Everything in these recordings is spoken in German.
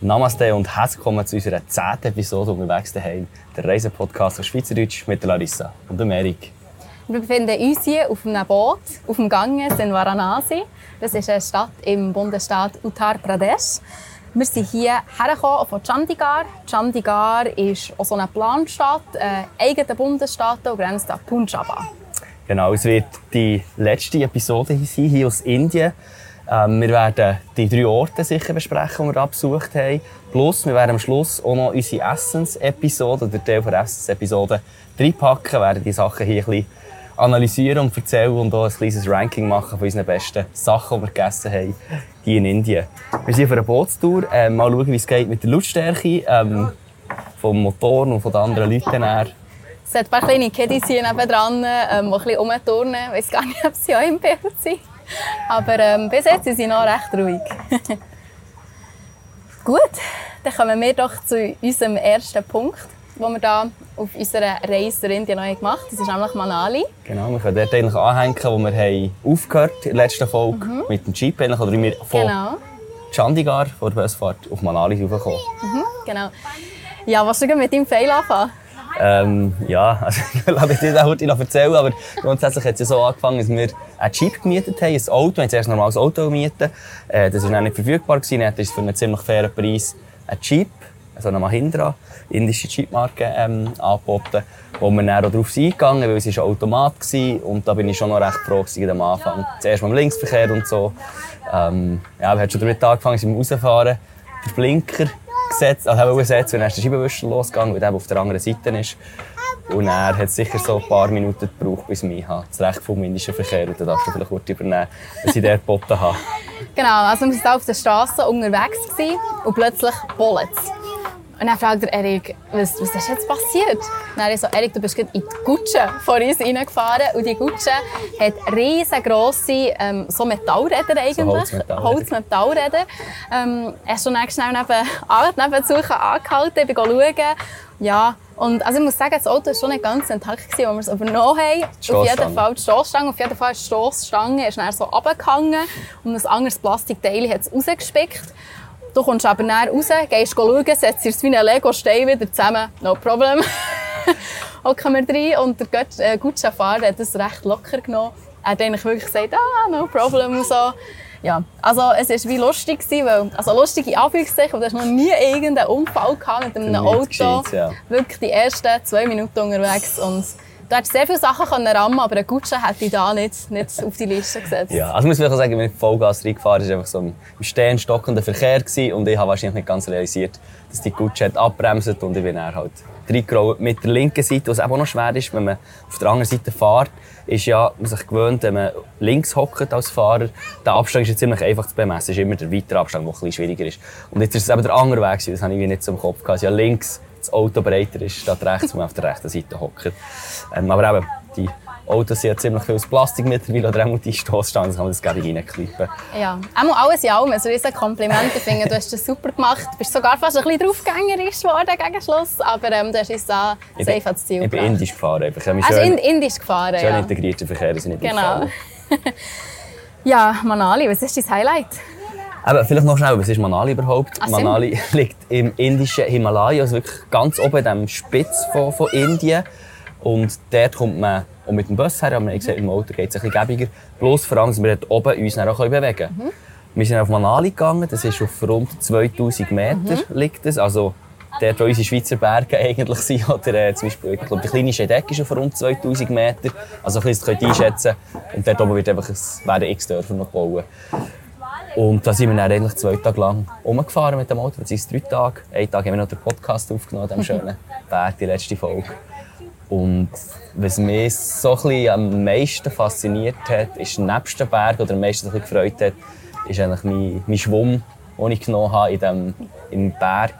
Namaste und herzlich willkommen zu unserer zehnten Episode «Unterwegs daheim», der Reisepodcast auf Schweizerdeutsch mit Larissa und Erik. Wir befinden uns hier auf einem Boot auf dem Ganges in Varanasi. Das ist eine Stadt im Bundesstaat Uttar Pradesh. Wir sind hier hergekommen von Chandigarh. Chandigarh ist auch so eine Planstadt, eine eigene Bundesstaat und grenzt an Punjab. Genau, es wird die letzte Episode sein, hier aus Indien. Ähm, wir werden die drei Orte sicher besprechen, die wir da besucht haben. Plus, wir werden am Schluss auch noch unsere Essens-Episode, oder Teil der Essens-Episode, reinpacken, werden die Sachen hier ein bisschen analysieren und erzählen und auch ein kleines Ranking machen von unseren besten Sachen, die wir gegessen haben hier in Indien. Wir sind auf einer Bootstour, äh, mal schauen, wie es geht mit der Lautstärke ähm, vom Motor und von den anderen Leuten her. Es hat ein paar kleine Kiddies hier nebenan, ähm, die ein bisschen rumturnen. Ich weiß gar nicht, ob sie auch im Bild sind. Aber ähm, bis jetzt sind sie noch recht ruhig. Gut, dann kommen wir doch zu unserem ersten Punkt, den wir hier auf unserer Reise durch Indien gemacht haben. Das ist nämlich Manali. Genau, wir können dort eigentlich anhängen, wo wir haben aufgehört in der letzten Folge mhm. mit dem Jeep. Eigentlich, oder wir von genau. Chandigarh vor der Busfahrt auf Manali raufgekommen. Mhm, genau. Ja, was du mit deinem Fail anfangen? Ähm, ja, also, ich will nicht heute noch erzählen, aber grundsätzlich hat es ja so angefangen, dass wir einen Jeep gemietet haben, ein Auto. Wir haben zuerst ein normales Auto gemietet. Äh, das war dann nicht verfügbar. Gewesen. Dann es für einen ziemlich fairen Preis einen Jeep, also eine Mahindra, indische Jeep-Marke, ähm, angeboten, wo wir dann auch darauf eingegangen, weil es ein Automat war. Und da bin ich schon noch recht froh am Anfang. Zuerst mal im Linksverkehr und so. Ähm, ja, wir haben schon damit angefangen, sind wir rausfahren. Der Blinker gesetzt, also haben gesetzt, und dann ist der Scheibenwischer losgegangen, weil der auf der anderen Seite ist. Und er hat sicher so ein paar Minuten gebraucht, bis ich das Recht vom indischen Verkehr und dann darfst du vielleicht kurz übernehmen, dass ich dort geboten habe. Genau, also wir waren auf der Straße unterwegs und plötzlich bollet und dann fragt er Erik, was, was ist jetzt passiert? Und dann so, Erik, du bist gerade in die Gutsche vor uns reingefahren. Und die Gutsche hat riesengroße ähm, so Metallräder eigentlich. So Holzmetallräder. Ähm, hast du dann schnell neben, neben Suchen angehalten, ich bin schauen. Ja, und also ich muss sagen, das Auto war schon nicht ganz intakt, als wir es übernommen haben. Auf jeden Fall die Stossstange. Auf jeden Fall ist die Stossstange ist dann so runtergegangen und ein anderes Plastikteil hat es rausgespickt. Du kommst aber näher raus, gehst schauen, setzt es wie ein Lego-Stein wieder zusammen. No problem. Hocken wir rein und der äh, Gutschafahrer hat das recht locker genommen. Er hat eigentlich wirklich gesagt, ah, no problem und so. Ja, also es war wie lustig, weil, also lustige Anführungszeichen, du hast noch nie irgendeinen Unfall gehabt mit einem Auto. Ja. Wirklich die ersten zwei Minuten unterwegs und Du hättest sehr viele Sachen können rammen aber eine Gutsche hätte ich da nicht, nicht auf die Liste gesetzt. Ja, also muss ich sagen, wenn ich Vollgas reingefahren ist einfach so im stehen, Verkehr gewesen und ich habe wahrscheinlich nicht ganz realisiert, dass die Gutsche hat abbremst und ich bin dann halt. Mit der linken Seite, was auch noch schwer ist, wenn man auf der anderen Seite fährt, ist ja, man sich gewöhnt, wenn man links hockt als Fahrer, der Abstand ist ja ziemlich einfach zu bemessen. Es ist immer der weitere Abstand, der ein bisschen schwieriger ist. Und jetzt ist es eben der andere Weg, das habe ich nicht so im Kopf gehabt. Ja, links das Auto breiter ist statt rechts, wo man auf der rechten Seite hockt. Ähm, aber eben, die Autos sind ja ziemlich viel aus Plastik mittlerweile, oder auch die Stoßstangen, kann man das gerne reinklippen. Ja, einmal alles in allem, also ein Kompliment. Ich finde, du hast das super gemacht. Du bist sogar fast ein bisschen draufgängerisch geworden gegen Schluss, aber ähm, du hast uns da safe ans Ziel Ich bin indisch gefahren. Ich habe mich also schön, indisch gefahren, schön ja. integrierter Verkehr, ist nicht Genau. ja, Manali, was ist dein Highlight? Aber vielleicht noch schnell, was ist Manali überhaupt? Ach, Manali liegt im indischen Himalaya, also wirklich ganz oben in dem Spitz von, von Indien. Und dort kommt man auch mit dem Bus her, aber man gesagt, mit dem Auto geht es ein bisschen gäbiger. Bloß vor allem, dass wir dort oben uns auch bewegen können. Mhm. Wir sind auf Manali gegangen, das ist auf rund 2000 Meter mhm. liegt es. Also dort, wo unsere Schweizer Berge eigentlich sind. Oder äh, zum Beispiel, ich glaube, der kleine Schedeck ist auf rund 2000 Meter. Also ein bisschen, das könnt ihr einschätzen. Und dort oben wird einfach, es werden x Dörfer noch gebaut. Und da sind wir dann eigentlich zwei Tage lang umgefahren mit dem Auto. Sind drei Tage. Einen Tag haben wir noch den Podcast aufgenommen, dem schönen Berg, die letzte Folge. Und was mich so ein am meisten fasziniert hat, ist nebst dem Berg oder am meisten ein gefreut hat, ist eigentlich mein, mein Schwumm, den ich genommen habe in dem, im Berg.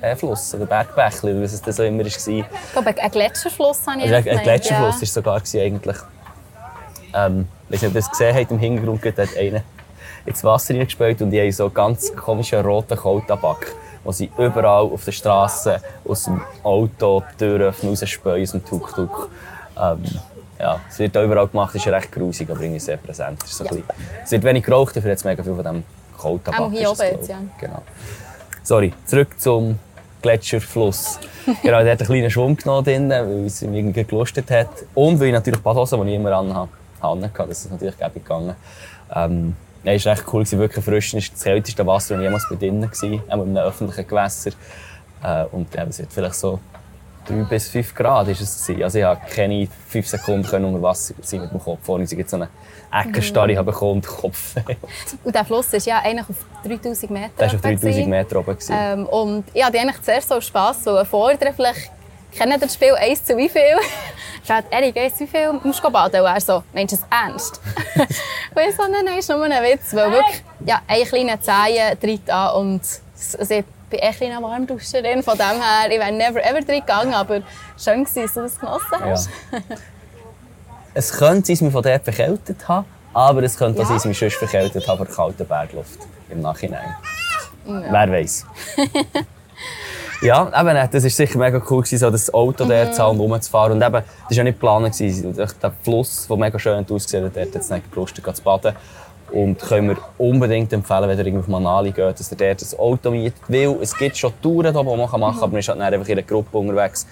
Bergfluss äh, oder Bergbächli, wie es das so immer war. Ich glaube, ein Gletscherfluss habe ich also, Ein Gletscherfluss war ja. sogar eigentlich. Ähm, ob ihr das gesehen habt, im Hintergrund hat einer ins Wasser hineingespielt und die haben so ganz komischen roten Kohltabak, den sie überall auf der Straße aus dem Auto, die Tür öffnen, rausspähen aus dem Tuk-Tuk. Ähm, ja, es wird auch überall gemacht, ist recht grusig, aber irgendwie sehr präsent. Es, ist so ja. bisschen, es wird wenig geraucht, dafür jetzt mega viel von dem Kohltabak. Auch hier oben jetzt, ja. Genau. Sorry, zurück zum Gletscherfluss. genau, der hat einen kleinen Schwung genommen drin, weil es ihm irgendwie gelustet hat. Und weil ich natürlich Badhosen, die ich immer anhabe, hatte, das ist natürlich gegangen. Ähm, Nein, es war echt cool, wirklich frisch. Es war das kälteste Wasser, das jemals bei drinnen war, auch in einem öffentlichen Gewässer. Äh, und ja, es hat vielleicht so 3 bis 5 Grad ist es gewesen. Also ich konnte keine 5 Sekunden unter Wasser sein mit dem Kopf, ohne ich jetzt so eine Eckenstarre mhm. bekommen und Kopf Und der Fluss ist ja eigentlich auf 3000 Meter Der war auf 3000 Meter oben. Ähm, und ich hatte eigentlich zuerst so Spass, weil fordern vielleicht kennen das Spiel 1 zu wie viel? Schaut, Erik, 1 zu wie viel musst du baden? Und er so, meinst du es ernst? und ich so, nein, nein, ist nur ein Witz. Weil wirklich, ja, ein kleiner Zehen tritt an und also ich bin echt eine Warmduscherin. Von dem her, ich wäre never ever drin gegangen, aber schön war, dass du das genossen hast. Ja. es könnte sein, dass wir von dort verkältet haben, aber es könnte auch sein, dass wir sonst verkältet haben von der kalten Bergluft im Nachhinein. Ja. Wer weiß. Ja, eben, äh, das war sicher mega cool, so das Auto mhm. zu rumzufahren. Und eben, das war ja nicht geplant. Der Fluss, der mega schön ausgesehen hat, hat jetzt nicht gelustet zu baden. Und können wir unbedingt empfehlen, wenn ihr auf Manali geht, dass ihr dort ein Auto mietet. Weil es gibt schon Touren, die man machen kann, mhm. aber man ist halt einfach in einer Gruppe unterwegs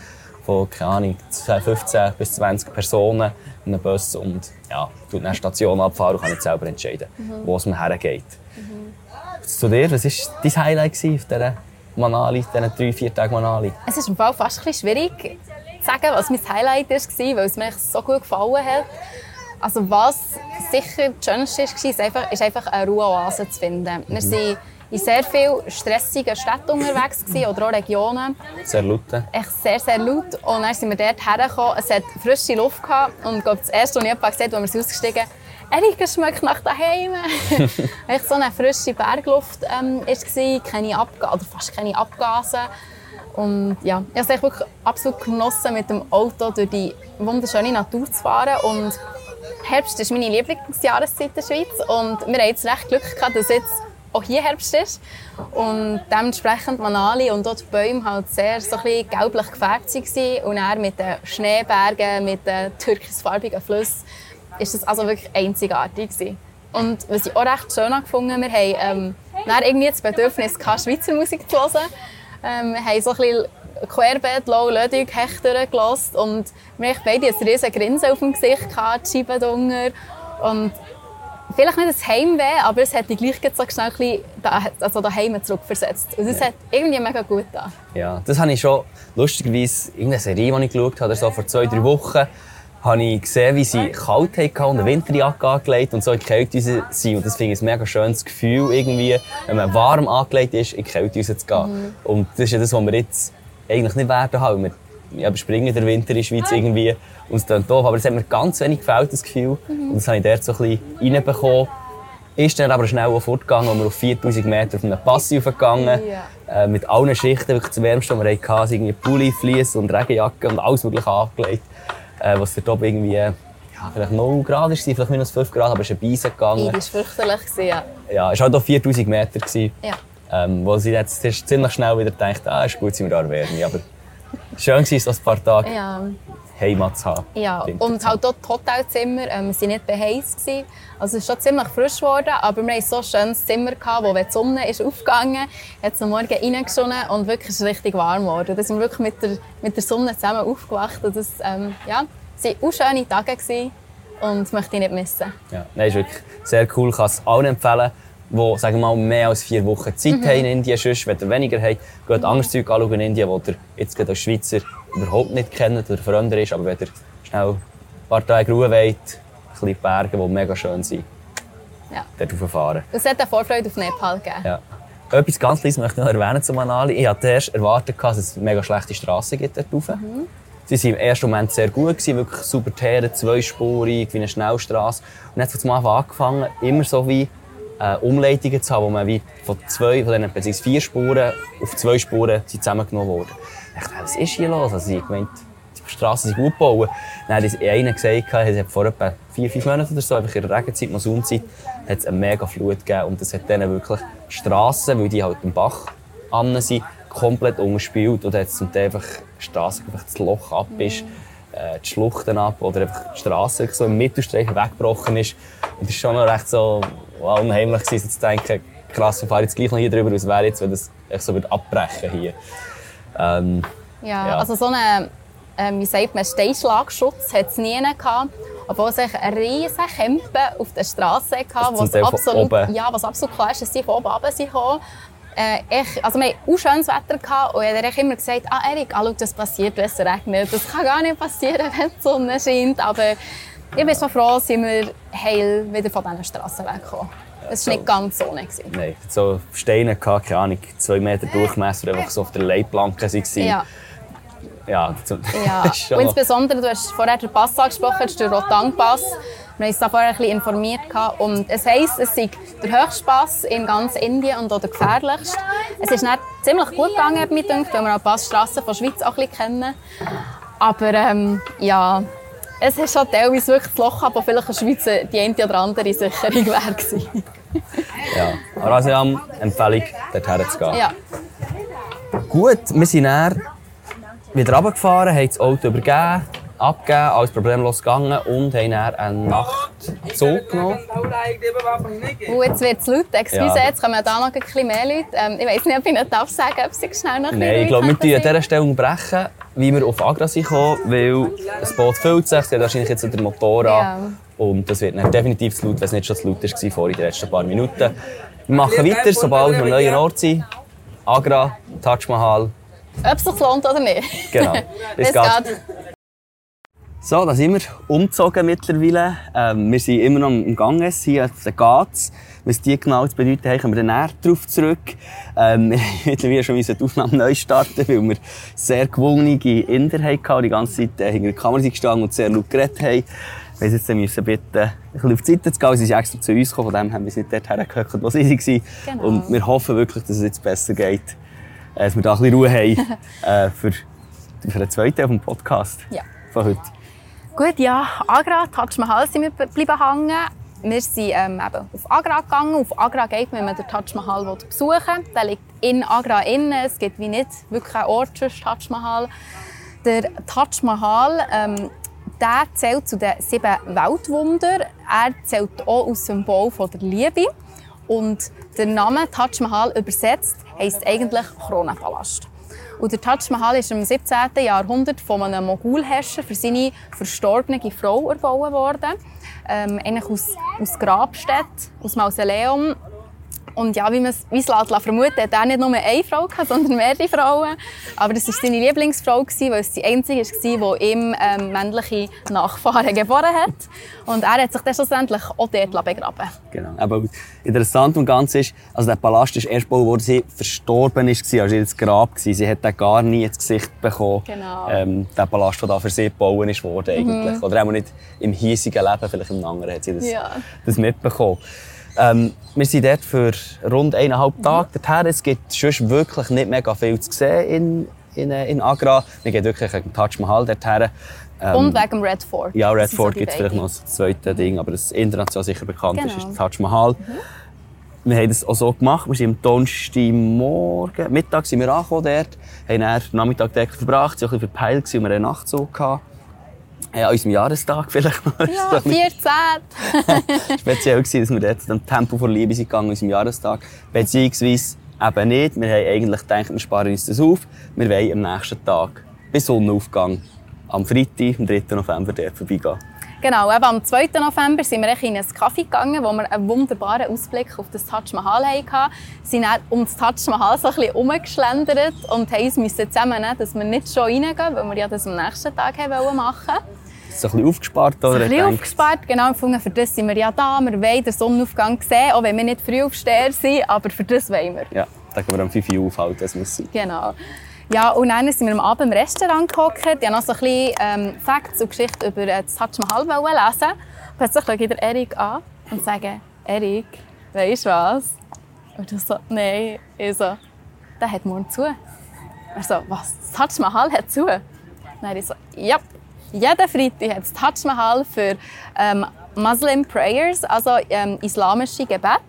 von, keine Ahnung, 15 bis 20 Personen in einem Bus und ja, tut eine Station abfahren und kann nicht selber entscheiden, mhm. wo es mir hergeht. Mhm. Zu dir, was war dein Highlight auf dieser Manali, diesen drei, vier Tagen Manali? Es ist im Fall fast ein bisschen schwierig zu sagen, was mein Highlight war, weil es mir so gut gefallen hat. Also was sicher das Schönste war, ist einfach, ist einfach eine Ruheoase zu finden. Wir mhm. waren in sehr vielen stressigen Städten unterwegs oder auch Regionen. Sehr laut. Echt sehr, sehr laut. Und dann sind wir dort hergekommen. Es hat frische Luft gehabt. Und das erste, was ich gesehen habe, als wir ausgestiegen Erik, es schmeckt nach daheim. Echt so eine frische Bergluft ähm, war, keine Abga oder fast keine Abgase. Und ja, ich habe es wirklich absolut genossen, mit dem Auto durch die wunderschöne Natur zu fahren. Und Herbst ist meine Lieblingsjahreszeit in der Schweiz. Und wir haben jetzt recht Glück gehabt, dass jetzt auch hier Herbst ist. Und dementsprechend Manali und dort die Bäume halt sehr so ein gelblich gefärbt waren. Und dann mit den Schneebergen, mit den türkisfarbigen Flüssen ist das also wirklich einzigartig gewesen. Und was ich auch recht schön gefunden wir haben ähm, irgendwie das Bedürfnis gehabt, Schweizer Musik zu hören. Ähm, wir haben so ein bisschen Querbeet, Low, Lödig, Hechter gelassen und wir hatten beide ein riesiges Grinsen auf dem Gesicht, gehabt, die. Und vielleicht nicht das Heimweh, aber es hat die gleich so schnell ein da, also daheim zurückversetzt. Und das ja. hat irgendwie mega gut getan. Ja, das habe ich schon lustigerweise in einer Serie, die ich geschaut habe, so vor zwei, drei Wochen, habe ich gesehen, wie sie kalt hatten und eine Winterjacke angelegt und so in die Kälte sind. Und das finde ich ein mega schönes Gefühl, irgendwie, wenn man warm angelegt ist, in die Kälte zu gehen. Mhm. Und das ist ja das, was wir jetzt eigentlich nicht werden haben. Wir ja, überspringen den Winter in der Schweiz irgendwie und es klingt doof, aber es hat mir ganz wenig gefällt, das Gefühl. Mhm. Und das habe ich dort so ein bisschen reinbekommen. Ist dann aber schnell auch fortgegangen, und wir auf 4000 Meter auf einem Pass gegangen. Ja. Äh, mit allen Schichten, wirklich das Wärmste, was wir hatten. Irgendwie Pulli, Flies und Regenjacke und alles mögliche angelegt äh, was dort oben irgendwie ja, vielleicht 0 Grad war, vielleicht minus 5 Grad, aber es ist ein Beisen gegangen. Das war fürchterlich. Ja, ja es war halt auch 4000 Meter. Ja. Ähm, wo sie jetzt ziemlich schnell wieder gedacht ah, ist gut, sind wir da Erwärmung. Aber schön war es, ein paar Tage ja. Heimat zu haben. Ja, und halt dort Hotelzimmer, ähm, waren nicht beheizt. Also es ist schon ziemlich frisch geworden, aber wir hatten so ein schönes Zimmer, gehabt, wo wenn die Sonne ist aufgegangen ist, hat es am Morgen reingeschonnen und wirklich richtig warm geworden. Da sind wir wirklich mit der, mit der Sonne zusammen aufgewacht. Und das ähm, ja, waren auch schöne Tage gewesen und das möchte ich nicht missen. Ja, nein, ist wirklich sehr cool. Ich kann es allen empfehlen, die sagen wir mal, mehr als vier Wochen Zeit mhm. haben in Indien. Sonst, wenn ihr weniger habt, geht anderes Zeug anschauen in Indien, das ihr jetzt als Schweizer überhaupt nicht kennt oder fremder ist. Aber wenn ihr schnell ein paar Tage Ruhe wollt, ein Berge, die mega schön sind, ja. dort rauffahren. Es hat eine Vorfreude auf Nepal gegeben. Ja. Etwas ganz Kleines möchte ich noch erwähnen zu Manali. Ich hatte erst erwartet, dass es mega schlechte Straßen gibt dort rauf. Mhm. Sie waren im ersten Moment sehr gut, gewesen, wirklich super Teere, zweispurig, wie eine Schnellstraße. Und dann hat es am Anfang angefangen, immer so wie äh, Umleitungen zu haben, wo man wie von zwei, von diesen beziehungsweise vier Spuren auf zwei Spuren zusammengenommen wurde. Dachte, was ist hier los? Also ich meinte, die Straßen sind gut gebaut. Dann hat einer gesagt, es hat vor etwa vier, fünf Monaten oder so, einfach in der Regenzeit, Monsunzeit, hat es eine mega Flut gegeben. Und das hat dann wirklich die Strassen, weil die halt im Bach an sind, komplett umgespielt. Und hat zum Teil einfach die Straße, einfach das Loch ab ist. äh, die Schluchten ab oder einfach die Straße so im Mittelstreifen weggebrochen ist. Und das war schon noch recht so wow, unheimlich gewesen, zu denken, krass, wir fahren jetzt gleich noch hier drüber, was wäre jetzt, wenn das so abbrechen hier. Ähm, ja, ja, also so einen, äh, wie sagt man, Steinschlagschutz hat es nie gehabt. Obwohl es riesige Kämpfe auf der Straße hatte, was absolut, ja, was absolut klar ist, dass sie von oben runter sind äh, ich, also wir hatten auch schönes Wetter gehabt, und er hat immer gesagt, ah Erik, ah, das passiert, wenn es regnet. Das kann gar nicht passieren, wenn die Sonne scheint. Aber ich bin so froh, dass wir heil wieder von diesen Straßen weggekommen. Es war nicht ganz so. Nein, so Steine, gehabt, keine Ahnung, zwei Meter Durchmesser, die einfach so auf der Leitplanke waren. Ja. Ja, ja. Und insbesondere, du hast vorher den Pass angesprochen, den Rotang-Pass. Wir haben uns da vorher ein bisschen informiert. Und es heisst, es sei der höchste Pass in ganz Indien und auch der gefährlichste. Es ist nicht ziemlich gut gegangen, mit weil wir auch die Passstraßen von der Schweiz auch ein bisschen kennen. Aber ähm, ja, es ist schon teilweise wirklich das Loch, aber vielleicht in der Schweiz die eine oder andere Sicherung wäre gewesen. ja, Arasiam, Empfehlung, dorthin zu gehen. Ja. Gut, wir sind dann wieder runtergefahren, haben das Auto übergeben, abgegeben, alles problemlos gegangen und haben dann einen Nachtzug genommen. Oh, jetzt wird es laut. Excuse, ja. jetzt kommen da noch ein bisschen mehr Leute. Ähm, ich weiß nicht, ob ich nicht darf sagen ob sie schnell noch Nein, ich glaube, wir müssen an dieser Stelle unterbrechen, wie wir auf Agra sind gekommen, weil das Boot füllt sich, es hat wahrscheinlich jetzt den Motor an. Ja. Und das wird dann definitiv zu laut, wenn es nicht schon zu laut war vor in den letzten paar Minuten. Wir machen weiter, sobald wir am neuen Ort sind. Agra, Taj Mahal. Ob es sich lohnt oder nicht. Genau. Bis, Bis geht. So, da sind wir umgezogen mittlerweile. Ähm, wir sind immer noch im Gang hier auf den Gats. Was die genau zu bedeuten haben, kommen wir dann näher darauf zurück. Ähm, wir mittlerweile schon die Aufnahme neu starten, weil wir sehr gewonnene Inder hatten, die ganze Zeit äh, hinter der Kamera gestanden und sehr laut geredet haben. Wir jetzt müssen bitten, ein bisschen auf die Seite zu gehen. Sie sind extra zu uns gekommen, von dem haben wir nicht dort hergehört, wo sie waren. Genau. Und wir hoffen wirklich, dass es jetzt besser geht, äh, dass wir da ein bisschen Ruhe haben äh, für, für den zweiten Teil des Podcasts ja. von heute. Gut, ja, Agra, Taj Mahal sind wir bleiben hängen. Wir sind ähm, eben auf Agra gegangen. Auf Agra geht man, wenn man den Taj Mahal besuchen will. Der liegt in Agra innen. Es gibt wie nicht wirklich einen Ort für Taj Mahal. Der Taj Mahal ähm, der zählt zu den sieben Weltwundern. Er zählt auch als Symbol von der Liebe. Und der Name Taj Mahal übersetzt heisst eigentlich Kronenpalast. Und der Taj Mahal ist im 17. Jahrhundert von einem Mogulherrscher für seine verstorbene Frau erbaut worden. Ähm, eigentlich aus, aus Grabstätte, aus Mausoleum. Und ja, wie man es vermutet, hat er nicht nur eine Frau gehabt, sondern mehrere Frauen. Aber das war seine Lieblingsfrau, weil es die einzige war, die ihm ähm, männliche Nachfahren geboren hat. Und er hat sich dann schlussendlich auch dort begraben Genau. Aber interessant und ganz ist, also der Palast ist erst gebaut, als sie verstorben ist, also ihr Grab war. Sie hat den gar nie ins Gesicht bekommen. Genau. Ähm, der Palast, der da für sie gebaut ist eigentlich. Mhm. Oder auch nicht im hiesigen Leben, vielleicht im anderen hat sie das, ja. das mitbekommen. Ähm, wir sind dort für rund eineinhalb Tage dorthin. Es gibt sonst wirklich nicht mega viel zu sehen in, in, in Agra. Wir gehen wirklich den Taj Mahal dorthin. Ähm, Und wegen dem Red Fort. Ja, Red Fort gibt es vielleicht noch das zweite Ding, aber das international sicher bekannt genau. ist, ist der Taj Mahal. Mhm. Wir haben das auch so gemacht. Wir sind am Donnerstagmorgen, Mittag sind wir angekommen dort, haben dann den Nachmittag dort verbracht, sind ein bisschen verpeilt und wir hatten einen Nachtzug. Gehabt. Ja, an unserem Jahrestag vielleicht noch. Ja, 14. Speziell war, dass wir dort am Tempo vor Liebe sind gegangen, an unserem Jahrestag. Beziehungsweise eben nicht. Wir haben eigentlich gedacht, wir sparen uns das auf. Wir wollen am nächsten Tag bis Sonnenaufgang am Freitag, am 3. November, dort vorbeigehen. Genau, eben am 2. November sind wir in einen Kaffee gegangen, wo wir einen wunderbaren Ausblick auf das Taj Mahal hatten. Wir sind dann um das Taj Mahal so ein bisschen herumgeschlendert und mussten uns zusammennehmen, dass wir nicht schon reingehen, weil wir ja das am nächsten Tag machen wollten. So ein bisschen aufgespart, oder? Ein bisschen aufgespart, genau. Für das sind wir ja da. Wir wollen den Sonnenaufgang sehen, auch wenn wir nicht früh aufstehen sind, aber für das wollen wir. Ja, da können wir um 5 Uhr aufhalten, das muss sein. Genau. Ja, und dann sind wir am Abend im Restaurant gehockt. Ich wollte noch so ein bisschen ähm, Facts und Geschichten über das Taj Mahal lesen. Plötzlich schaue ich den Erik an und sage, Erik, weißt du was? Und er so, nein. Ich so, der hat morgen zu. Er so, was? Das Taj Mahal hat zu? Dann ich so, ja. Jeden Freitag hat das Taj Mahal für ähm, Muslim Prayers, also ähm, islamische Gebet,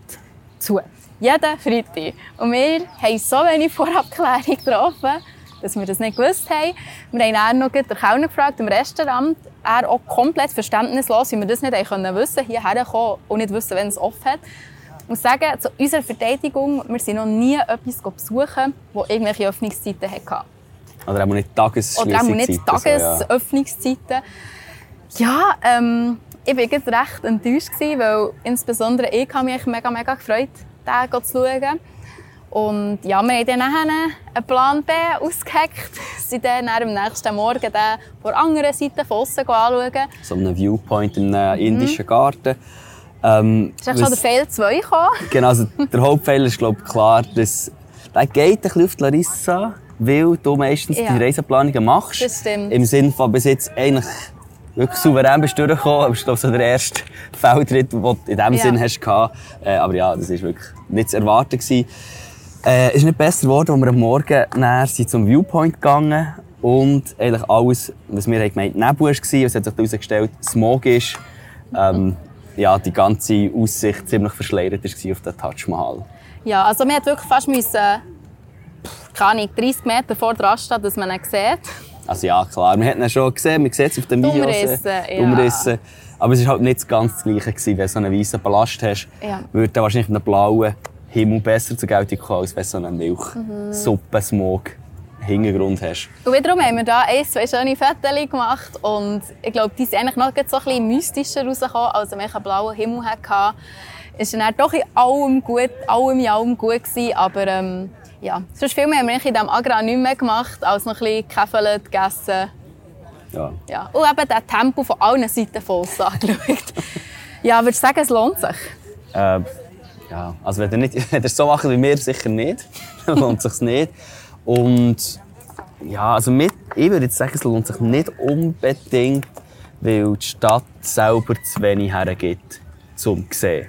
zu. Jeden Freitag. Und wir haben so wenig Vorabklärung getroffen, dass wir das nicht gewusst haben. Wir haben dann noch den Kellner gefragt im Restaurant. Er auch komplett verständnislos, wie wir das nicht können wissen hierher kommen und nicht wissen, wenn es offen hat. Ich muss sagen, zu unserer Verteidigung, wir sind noch nie etwas besuchen, das irgendwelche Öffnungszeiten hatte. Oder auch nicht Tagesschließungszeiten. Oder auch nicht Tagesöffnungszeiten. Ja, ähm, ich war recht enttäuscht, weil insbesondere ich habe mich mega, mega gefreut, den zu schauen. Und ja, wir haben dann einen Plan B ausgeheckt. Sind dann am nächsten Morgen den von der anderen Seite von außen anschauen. So einen Viewpoint im indischen Garten. Ähm, ist schon der Fehler 2 gekommen? Genau, also der Hauptfehler ist glaube ich, klar, dass der geht ein bisschen auf die Larissa, weil du meistens ja. die Reiseplanungen machst. Das stimmt. Im Sinne von bis jetzt eigentlich wirklich souverän bist du durchgekommen. Aber ich glaube, so der erste Feldtritt, den du in diesem ja. Sinn hast. Äh, aber ja, das war wirklich nicht zu erwarten. Gewesen. Äh, ist nicht besser geworden, als wir am Morgen näher sind zum Viewpoint gegangen und eigentlich alles, was wir gemeint Nebel war, es hat sich herausgestellt, Smog ist, ähm, ja, die ganze Aussicht ziemlich verschleiert war auf den Taj Mahal. Ja, also wir mussten wirklich fast müssen, keine 30 Meter vor der Raststadt, dass man ihn sieht. Also ja, klar, wir haben ihn schon gesehen, man sieht es auf den Videos. Umrissen, äh, ja. Umrissen. Aber es war halt nicht ganz das Gleiche, gewesen, wenn du so einen weißen Ballast hast. Ja. Würde wahrscheinlich einen blauen Himmel besser zur Geltung kommen, als wenn du so einen Milchsuppen-Smog Hintergrund hast. Und wiederum haben wir da ein, zwei schöne Fotos gemacht und ich glaube, die sind eigentlich noch so ein bisschen mystischer rausgekommen, als wenn wir einen blauen Himmel hatten. Es war dann doch in allem gut, allem in allem gut gewesen, aber ähm, ja, sonst viel mehr haben wir in diesem Agra nicht mehr gemacht, als noch ein bisschen Käffeln, gegessen. Ja. ja. Und eben das Tempo von allen Seiten voll angeschaut. ja, würdest du sagen, es lohnt sich? Äh, ja, also wenn ihr, nicht, wenn ihr so macht wie wir, sicher nicht. dann lohnt es sich nicht. Und ja, also mit, ich würde jetzt sagen, es lohnt sich nicht unbedingt, weil die Stadt selber zu wenig hergibt, zum zu sehen.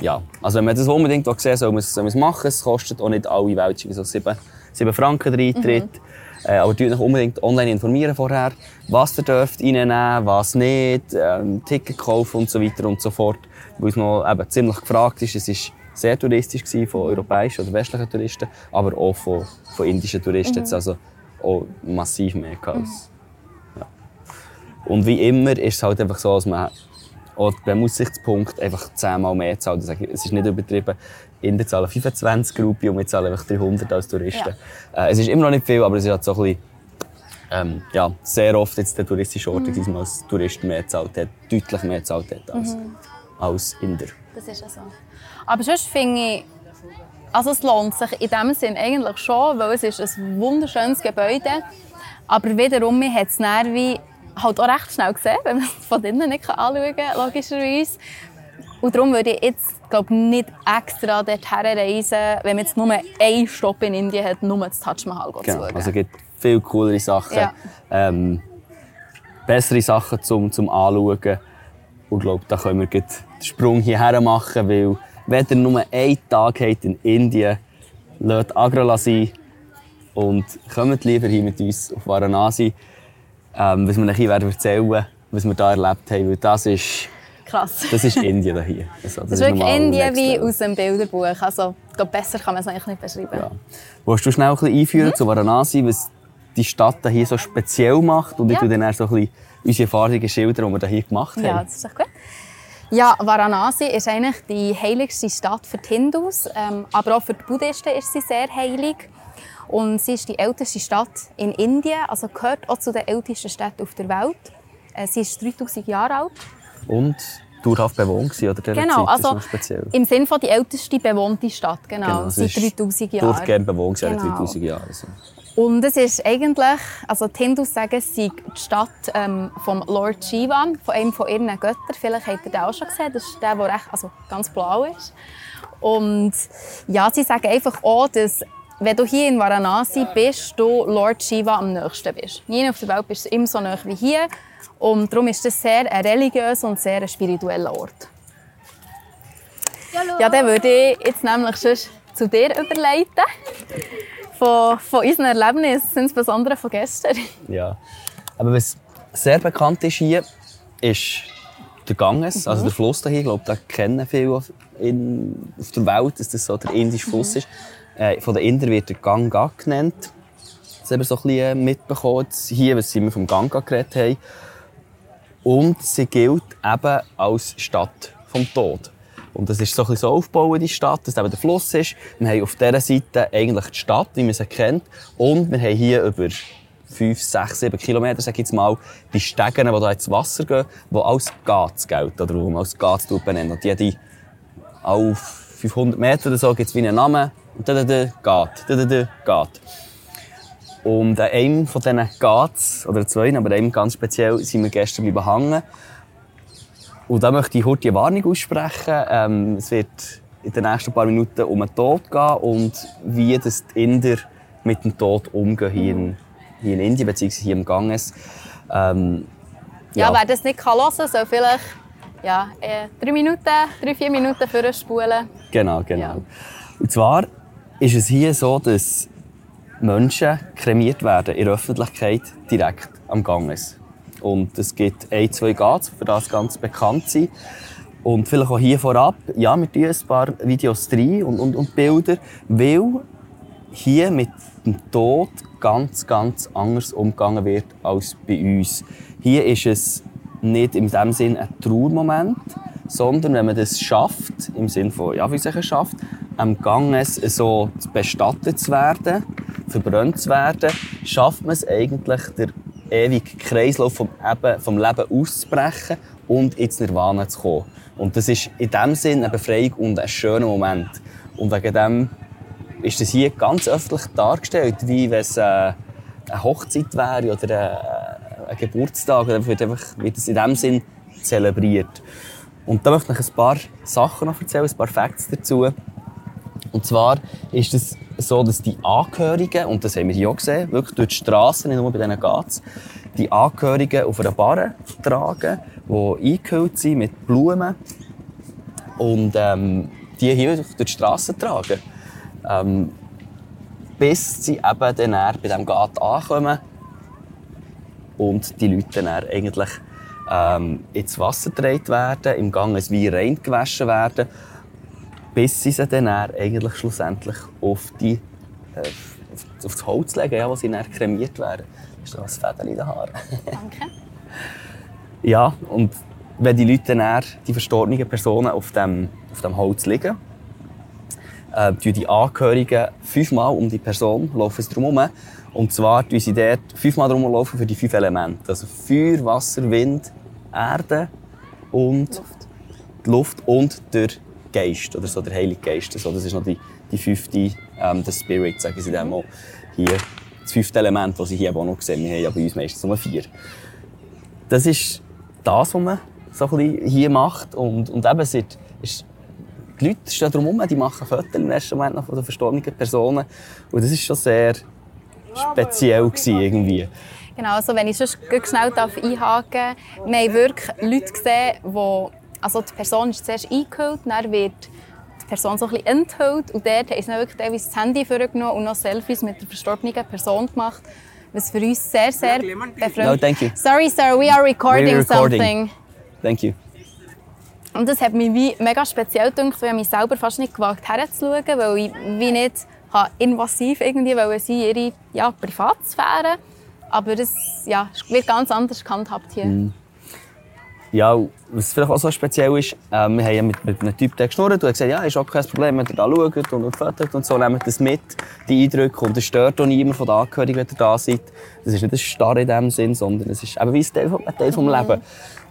Ja, also wenn man das unbedingt sehen will, soll man es machen. Es kostet auch nicht alle Welt so 7, 7 Franken der Eintritt. Mhm. Äh, aber euch unbedingt online informieren vorher, was ihr dürft reinnehmen, was nicht, ähm, Ticket kaufen und so weiter und so fort. Weil es noch eben ziemlich gefragt ist. Es war sehr touristisch von europäischen oder westlichen Touristen, aber auch von, von indischen Touristen. Mhm. Also auch massiv mehr als. Mhm. Ja. Und wie immer ist es halt einfach so, dass man auch beim Aussichtspunkt einfach zehnmal mehr zahlt. Es ist nicht übertrieben. Inder zahlen 25 Rupi und wir zahlen einfach 300 als Touristen. Ja. Äh, es ist immer noch nicht viel, aber es ist halt so ein bisschen, ähm, ja, sehr oft jetzt der touristische Ort, mhm. diesmal als Tourist mehr zahlt hat, deutlich mehr zahlt hat als, mhm. als Inder. Das ist ja so. Aber sonst finde ich, also es lohnt sich in dem Sinn eigentlich schon, weil es ist ein wunderschönes Gebäude. Aber wiederum hat es wie halt auch recht schnell gesehen, wenn man es von drinnen nicht anschauen kann, logischerweise. Und darum würde ich jetzt glaub, nicht extra dorthin reisen, wenn man jetzt nur einen Stopp in Indien hat, nur das Taj Mahal genau. zu schauen. Also es gibt viele coolere Sachen, ja. ähm, bessere Sachen zum, zum Anschauen. Und ich glaube, da können wir den Sprung hierher machen, weil wenn ihr nur einen Tag habt in Indien, lasst Agra sein und kommt lieber hier mit uns auf Varanasi, ähm, was wir euch erzählen werden, was wir hier erlebt haben, weil das ist... Krass. Das ist Indien hier. Also, das, das, ist wirklich Indien wie aus einem Bilderbuch. Also, besser kann man es eigentlich nicht beschreiben. Ja. Willst du schnell ein bisschen einführen mhm. zu Varanasi, was die Stadt hier so speziell macht und ja. ich dann so ein bisschen unsere Erfahrungen schildern, die wir hier gemacht haben? Ja, das ist doch gut. Ja, Varanasi ist eigentlich die heiligste Stadt für die Hindus, ähm, aber auch für die Buddhisten ist sie sehr heilig. Und sie ist die älteste Stadt in Indien, also gehört auch zu den ältesten Städten auf der Welt. Äh, sie ist 3000 Jahre alt. Und dauerhaft bewohnt oder der Genau, Zeit, also speziell. im Sinne von die älteste bewohnte Stadt, genau, genau seit 3000 Jahren. Durchgehend bewohnt seit genau. 3000 Jahren. Also. Und es ist eigentlich, also die Hindus sagen, es sei die Stadt ähm, vom Lord Shiva, von einem von ihren Göttern. Vielleicht habt ihr den auch schon gesehen. Das ist der, der recht, also ganz blau ist. Und ja, sie sagen einfach auch, dass wenn du hier in Varanasi bist, du Lord Shiva am nächsten bist. Nie auf der Welt bist du immer so nah wie hier. Und darum ist das sehr ein religiöser und sehr ein spiritueller Ort. Ja, dann würde ich jetzt nämlich zu dir überleiten von, von unseren Erlebnissen, insbesondere von gestern. Ja, aber was sehr bekannt ist hier, ist der Ganges, mhm. also der Fluss hier. Ich glaube, da kennen viele in, auf der Welt, dass das so der indische Fluss mhm. ist. Äh, von den Indern wird der Ganga genannt. haben wir so ein bisschen mitbekommen, hier, was wir vom Ganga geredet haben. Und sie gilt eben als Stadt vom Tod. Und das ist so ein bisschen so aufgebaut, die Stadt, dass eben der Fluss ist. Wir haben auf dieser Seite eigentlich die Stadt, wie man sie kennt. Und wir haben hier über 5, 6, 7 Kilometer, sag ich jetzt mal, die Stegen, die hier ins Wasser gehen, die als Gats gelten, oder wo man als Gats benennen. Und jede, auf 500 Meter oder so gibt es wie einen Namen. Und da, da, da, Gat, da, da, da, Gat. Und an einem von diesen Gats, oder zwei, aber einem ganz speziell, sind wir gestern bleiben hängen. Und da möchte ich heute eine Warnung aussprechen. Ähm, es wird in den nächsten paar Minuten um den Tod gehen und wie das die Inder mit dem Tod umgehen hier in, hier in Indien, beziehungsweise hier im Ganges. Ähm, ja, ja, wer das nicht kann hören kann, soll vielleicht ja, äh, drei Minuten, drei, vier Minuten für spulen. Genau, genau. Ja. Und zwar ist es hier so, dass Menschen kremiert werden in der Öffentlichkeit direkt am Ganges. Und es gibt ein, zwei Gats, für das ganz bekannt sind. Und vielleicht auch hier vorab, ja, wir tun ein paar Videos rein und, und, und Bilder, weil hier mit dem Tod ganz, ganz anders umgegangen wird als bei uns. Hier ist es nicht in dem Sinn ein Trauermoment, sondern wenn man das schafft, im Sinne von, ja, wie es schafft, am Ganges so bestattet zu werden, verbrannt zu werden, schafft man es eigentlich, der ewige Kreislauf vom, eben, vom Leben auszubrechen und ins Nirvana zu kommen. Und das ist in dem Sinn eine Befreiung und ein schöner Moment. Und wegen dem ist das hier ganz öffentlich dargestellt, wie wenn es äh, eine Hochzeit wäre oder ein, ein Geburtstag. Dann wird, einfach, wird es in dem Sinn zelebriert. Und da möchte ich ein paar Sachen noch erzählen, ein paar Facts dazu. Und zwar ist es so, dass die Angehörigen, und das haben wir hier auch gesehen, wirklich durch die Straßen, nicht nur bei diesen Gats, die Angehörigen auf einer Barre tragen, die eingehüllt sind mit Blumen und ähm, die hier durch die Straßen tragen. Ähm, bis sie eben dann bei diesem Gat ankommen und die Leute dann eigentlich ähm, ins Wasser gedreht werden, im Gang ein Wein rein gewaschen werden bis sie sie dann eigentlich schlussendlich auf, die, äh, auf das Holz legen, ja, wo sie dann kremiert werden. Ist da ein Fädel in den Haaren. Danke. ja, und wenn die Leute dann die verstorbenen Personen auf dem, auf dem Holz liegen, äh, die Angehörigen fünfmal um die Person laufen sie drum herum. Und zwar tun sie dort fünfmal drum laufen für die fünf Elemente. Also Feuer, Wasser, Wind, Erde und Luft, die Luft und der Geist oder so, der Heilige Geist. So, das ist noch die, die fünfte, ähm, der Spirit, sagen sie dem auch. Hier, das fünfte Element, das sie hier auch noch sehen. Wir haben ja bei uns meistens nur vier. Das ist das, was man so ein bisschen hier macht. Und, und eben, es ist, die Leute stehen drumherum, die machen Fotos im ersten Moment noch von den verstorbenen Personen. Und das war schon sehr speziell gewesen, irgendwie. Genau, also wenn ich sonst schnell einhaken darf, wir haben wirklich Leute gesehen, die also die Person ist zuerst eingehüllt, dann wird die Person so ein bisschen enthüllt und dort haben sie dann wirklich teilweise das Handy vorgenommen und noch Selfies mit der verstorbenen Person gemacht, was für uns sehr, sehr befremdlich No, thank you. Sorry, sir, we are recording, recording. something. Thank you. Und das hat mich wie mega speziell gedacht, weil ich mich selber fast nicht gewagt herzuschauen, weil ich wie nicht invasiv irgendwie wollte sie ihre ja, Privatsphäre. Aber das ja, wird ganz anders gehandhabt hier. Mm. Ja, was vielleicht auch so speziell ist, äh, wir haben ja mit, mit einem Typ geschnurrt und gesagt, ja, ist auch kein Problem, wenn ihr da schaut und, und fotot und so, nehmt das mit, die Eindrücke und es stört auch niemand von der Angehörigen, wenn ihr da seid. Das ist nicht ein Starr in dem Sinn, sondern es ist eben wie ein Teil, ein Teil vom Leben.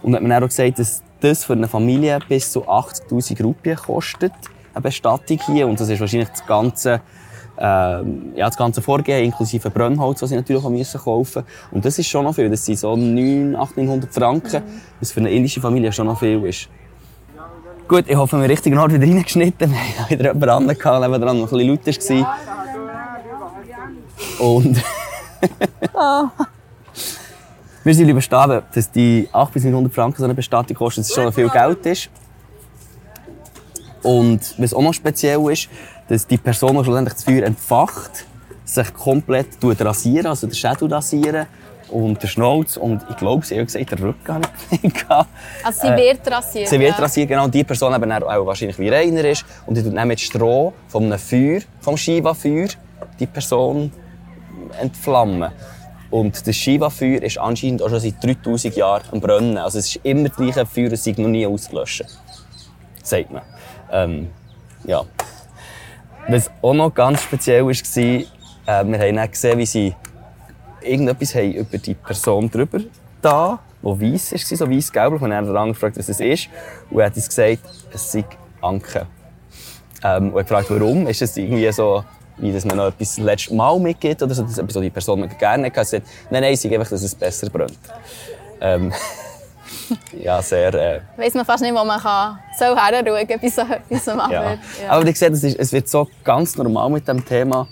Und hat man auch gesagt, dass das für eine Familie bis zu 80'000 Rupien kostet, eine Bestattung hier und das ist wahrscheinlich das ganze ähm, ja, das ganze Vorgehen, inklusive Brennholz, das sie natürlich auch müssen kaufen Und das ist schon noch viel. Das sind so 900, 1800 Franken, mhm. was für eine indische Familie schon noch viel ist. Gut, ich hoffe, wir haben richtig Ort wieder reingeschnitten. Wir haben wieder jemanden anderen, der nebenan noch ein bisschen lauter war. Und... Wir sind überstanden, dass die 800 bis 900 Franken so eine Bestattung kostet, dass es schon viel Geld ist. Und was auch noch speziell ist, dass die Person, die schlussendlich das Feuer entfacht, sich komplett rasieren, also den Schädel rasieren und den Schnauz und ich glaube, sie hat gesagt, der Rücken nicht Also sie wird rasiert? Sie wird ja. rasiert, genau. Und die Person eben auch wahrscheinlich wie reiner ist und die tut dann mit Stroh einem Feuer, vom Shiva-Feuer, die Person entflammen. Und das Shiva-Feuer ist anscheinend auch schon seit 3000 Jahren am Brennen. Also es ist immer das gleiche Feuer, es ist noch nie ausgelöscht. Sagt man. Ähm, ja. Was auch noch ganz speziell war, äh, wir haben dann gesehen, wie sie irgendetwas über die Person drüber da, die weiss war, so weiss-gelblich. Und dann hat andere gefragt, was es ist. Und er hat uns gesagt, es sei Anke. Ähm, und er gefragt, warum. Ist es irgendwie so, wie dass man noch etwas das letzte Mal mitgibt oder so, dass etwas, die Person gerne hatte. Sagt, nein, nein, es einfach, dass es besser brennt. Ähm, ja, sehr... Äh, Weiss man fast nicht, wo man kann so herschauen kann, bis so etwas macht. Ja. Ja. Aber ich sehe, es, ist, es wird so ganz normal mit dem Thema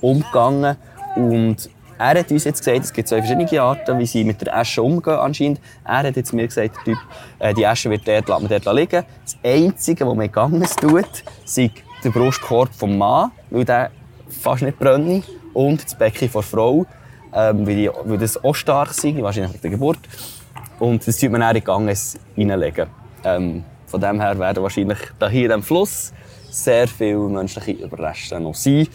umgegangen und er hat uns jetzt gesagt, es gibt zwei verschiedene Arten, wie sie mit der Asche umgehen anscheinend. Er hat jetzt mir gesagt, der Typ, äh, die Asche wird dort, man dort liegen. Das Einzige, was man gegangen tut, ist der Brustkorb vom Mann, weil der fast nicht brennt. Und das Becken der Frau, ähm, weil, die, weil das auch stark sind, wahrscheinlich nach der Geburt. Und das tut man dann in Ganges reinlegen. Ähm, von dem her werden wahrscheinlich hier diesem Fluss sehr viele menschliche Überreste noch sein.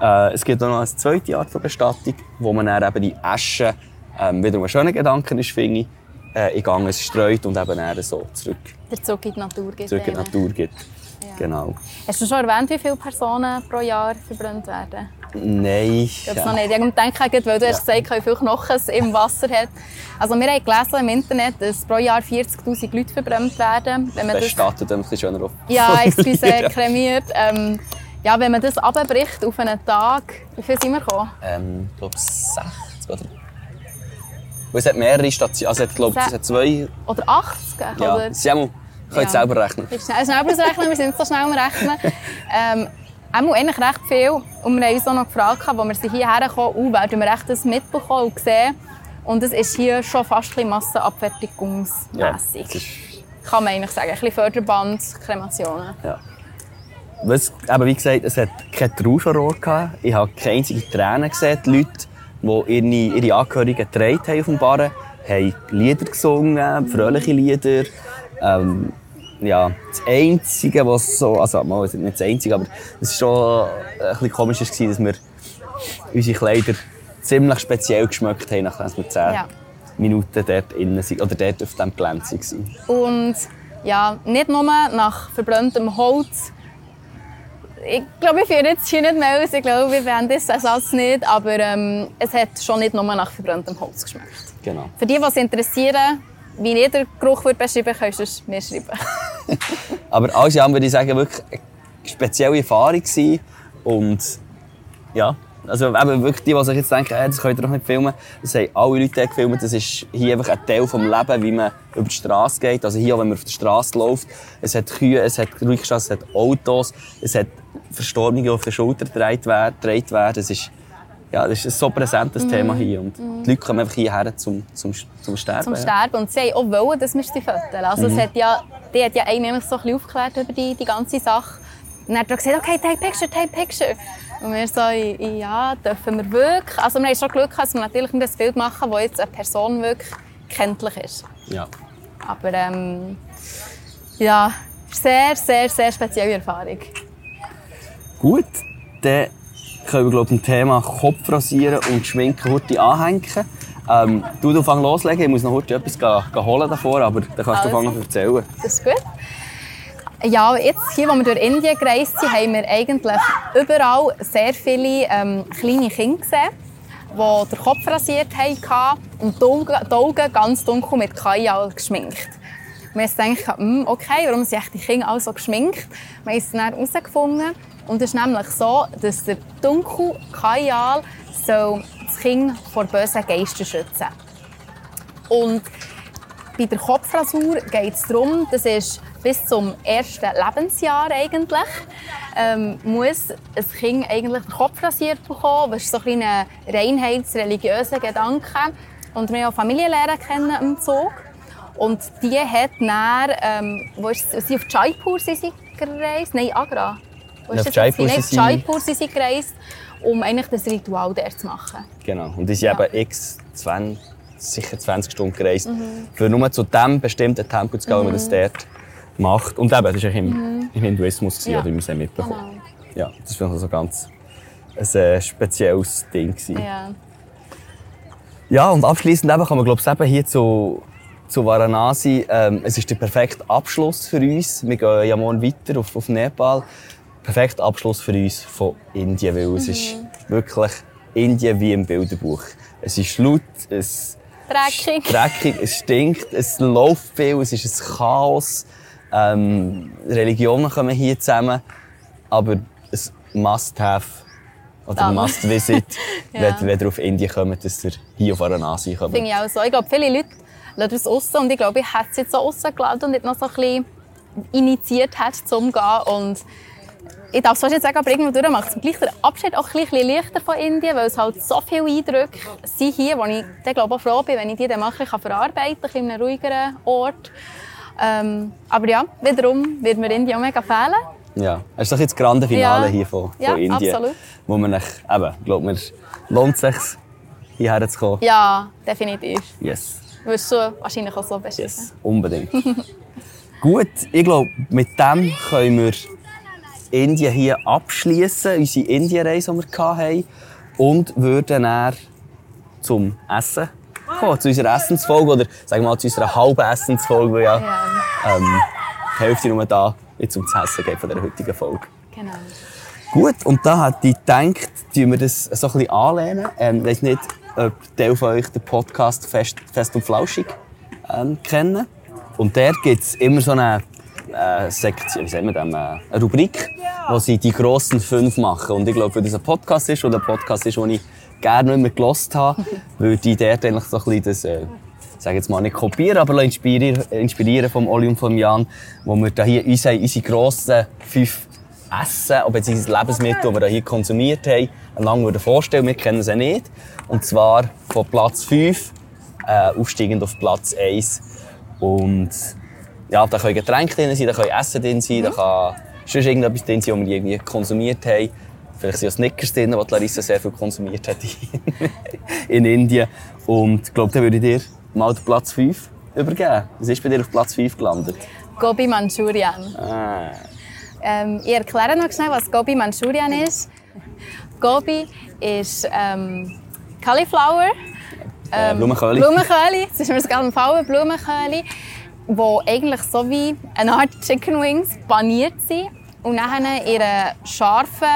Äh, es gibt auch noch eine zweite Art von Bestattung, wo man dann eben die Asche ähm, wieder einen schönen Gedanken ist, finde ich, äh, in Ganges streut und eben dann so zurück, der Zug in die Natur gibt. zurück in die Natur gibt. Ja. Genau. Hast du schon erwähnt, wie viele Personen pro Jahr verbrannt werden? Nein. Ich glaube noch nicht. Ich denke, weil du hast gesagt, wie viele Knochen es im Wasser hat. Also wir haben gelesen im Internet, dass pro Jahr 40'000 Leute verbrannt werden. Wenn man Bestattet, das... bisschen schöner auf. Ja, excuse, kremiert. Ähm, ja, wenn man das abbricht auf einen Tag, wie viel sind wir gekommen? Ähm, ich glaube 60 oder... Es hat mehrere Stationen, also ich glaube, es hat zwei... Oder 80, ja. oder? Sie haben, könnt ja. selber rechnen. Schnell, schnell ausrechnen, wir sind so schnell am Rechnen. Ähm, Einmal eigentlich recht viel. Und wir haben uns auch noch gefragt, als wir hierher kommen, uh, werden wir echt das mitbekommen und sehen. Und es ist hier schon fast ein massenabfertigungsmässig. Ja, Kann man eigentlich sagen. Ein bisschen Förderband, Kremationen. Ja. Was, aber wie gesagt, es hat kein Trauerrohr gehabt. Ich habe keine einzige Tränen gesehen. Die Leute, die ihre, ihre Angehörigen getragen haben auf dem Barren, haben Lieder gesungen, fröhliche Lieder. Ähm, ja, das Einzige, was so, also mal, nicht das Einzige, aber es war schon ein bisschen komisch, war, dass wir unsere Kleider ziemlich speziell geschmeckt haben, nachdem wir zehn ja. Minuten dort innen sind, oder dort auf diesem Gelände waren. Und ja, nicht nur nach verblendtem Holz. Ich glaube, ich führe jetzt hier nicht mehr aus. Ich glaube, wir werden diesen Satz nicht. Aber ähm, es hat schon nicht nur nach verbranntem Holz geschmeckt. Genau. Für die, die es interessieren, wie den Geruch würde beschreiben kannst du es mir schreiben. Aber alles in allem würde ich sagen, wirklich eine spezielle Erfahrung gewesen. Und ja, also eben wirklich die, die sich jetzt denken, hey, das könnt ihr doch nicht filmen, das haben alle Leute gefilmt. Das ist hier einfach ein Teil des Lebens, wie man über die Straße geht. Also hier, wenn man auf der Straße läuft, es hat Kühe, es hat Ruhigstraßen, es hat Autos, es hat Verstorbene, die auf der Schulter getragen werden. Es ist ja, das ist ein so präsentes mm. Thema hier. Und mm. die Leute kommen einfach hierher zum, zum, zum Sterben. Zum Sterben. Und sie auch wollen, dass wir sie fotografieren. Also es hat ja, die hat ja eigentlich so ein bisschen aufgeklärt über die, die ganze Sache. Und dann hat er gesagt, okay, take picture, take picture. Und wir so, ja, dürfen wir wirklich. Also wir haben schon Glück, dass wir natürlich ein Bild machen, wo jetzt eine Person wirklich kenntlich ist. Ja. Aber ähm, ja, sehr, sehr, sehr spezielle Erfahrung. Gut, dann können wir glaub, dem Thema Kopf rasieren und Schminken heute anhängen. Ähm, du, du fang loslegen, ich muss noch heute etwas gehen, gehen holen davor, aber dann kannst also, du fangen erzählen. Das ist gut. Ja, jetzt hier, wo wir durch Indien gereist sind, haben wir eigentlich überall sehr viele ähm, kleine Kinder gesehen, die den Kopf rasiert haben und die Augen, die Augen ganz dunkel mit Kajal geschminkt. Wir haben gedacht, hm, okay, warum sind die Kinder alle so geschminkt? Wir haben es dann herausgefunden, und es ist nämlich so, dass der dunkle Kajal das Kind vor bösen Geistern schützen Und bei der Kopfrasur geht es darum, das ist bis zum ersten Lebensjahr eigentlich, ähm, muss ein Kind eigentlich den Kopf rasiert bekommen. Das ist so ein reinheitsreligiöser Gedanke. Und wir haben auch Familienlehrer kennen im Zug. Und die hat dann, ähm, wo ist sie, auf Jaipur sind sie gereist? Nein, Agra. Wo ist das Jaipur sind Jaipur sind sie gereist, um eigentlich das Ritual dort zu machen. Genau. Und die sind ja. eben x 20, sicher 20 Stunden gereist, mhm. für nur zu dem bestimmten Tempel zu gehen, mhm. wo man das dort macht. Und eben, das war im, mhm. im Hinduismus, ja. oder wir es mitbekommen. Genau. Ja, das ich also ganz, ein äh, spezielles Ding. Gewesen. Ja. Ja, und abschließend eben kann man glaube ich eben hier zu, zu Varanasi. Ähm, es ist der perfekte Abschluss für uns. Wir gehen ja morgen weiter auf, auf Nepal. Perfekter Abschluss für uns von Indien, weil es ist wirklich Indien wie im Bilderbuch. Es ist laut, es Dreckig. ist dreckig, es stinkt, es läuft viel, es ist ein Chaos. Ähm, Religionen kommen hier zusammen, aber es Must-have oder Dann. Must-visit, Ja. wenn, wenn ihr auf Indien kommt, dass ihr hier auf Varanasi kommt. Finde ich auch so. Ich glaube, viele Leute lassen das aussen und ich glaube, ich hätte es jetzt so rausgeladen und nicht noch so ein bisschen initiiert hätte, zum gehen. Und ich darf es fast nicht sagen, aber irgendwo macht es gleich den Abschied auch ein bisschen leichter von Indien, weil es halt so viele Eindrücke sind hier, wo ich dann, glaube auch froh bin, wenn ich die dann ein bisschen verarbeiten kann, in einem ruhigeren Ort. Ähm, aber ja, wiederum wird mir Indien auch mega fehlen. Ja, es ist doch jetzt das grande Finale Ja. hier von, von Ja, Indien. absolut. Wo man nach, eben, glaubt mir, lohnt es sich, hierher zu kommen. Ja, definitiv. Yes, Wirst du wahrscheinlich auch so beschissen. yes, unbedingt. Gut, ich glaube, mit dem können wir Indien hier abschließen, unsere Indienreise, die wir hatten, und würden dann zum Essen kommen, zu unserer Essensfolge, oder sagen wir mal zu unserer halben Essensfolge, weil ja, Ja, ähm, die Hälfte nur da jetzt um das Essen geht von der heutigen Folge. genau. Gut, und da hätte ich gedacht, tun wir das so ein bisschen anlehnen. Ähm, ich weiss nicht, ob Teil von euch den Podcast Fest, Fest und Flauschig ähm, kennen. Und dort gibt es immer so eine äh, Sektion, wie sagen wir das, eine Rubrik, wo sie die grossen fünf machen. Und ich glaube, weil das ein Podcast ist und ein Podcast ist, den ich gerne nicht mehr gelost habe, würde ich dort eigentlich so ein bisschen das, äh, sage jetzt mal nicht kopieren, aber inspirieren, inspirieren vom Oli und vom Jan, wo wir da hier unsere, unsere grossen fünf Essen, bzw. Lebensmittel, die wir hier konsumiert haben, lang würden vorstellen. Wir kennen sie nicht. Und zwar von Platz 5 äh, aufsteigend auf Platz 1. Und ja, da können Getränke drin sein, da können Essen drin sein, da kann sonst irgendetwas drin sein, was wir irgendwie konsumiert haben. Vielleicht sind auch Snickers drin, die Larissa sehr viel konsumiert hat in Indien. Und ich glaube, dann würde ich dir mal den Platz 5 übergeben. Was ist bei dir auf Platz 5 gelandet? Gobi Manchurian. Ah. Ähm, ich erkläre noch schnell, was Gobi Manchurian ist. Gobi ist ähm, Cauliflower. Äh, Blumenköhli. Blumenköhli. Es ist mir gerade empfohlen, Blumenköhli, die eigentlich so wie eine Art Chicken Wings paniert sind. Und dann ihre scharfe,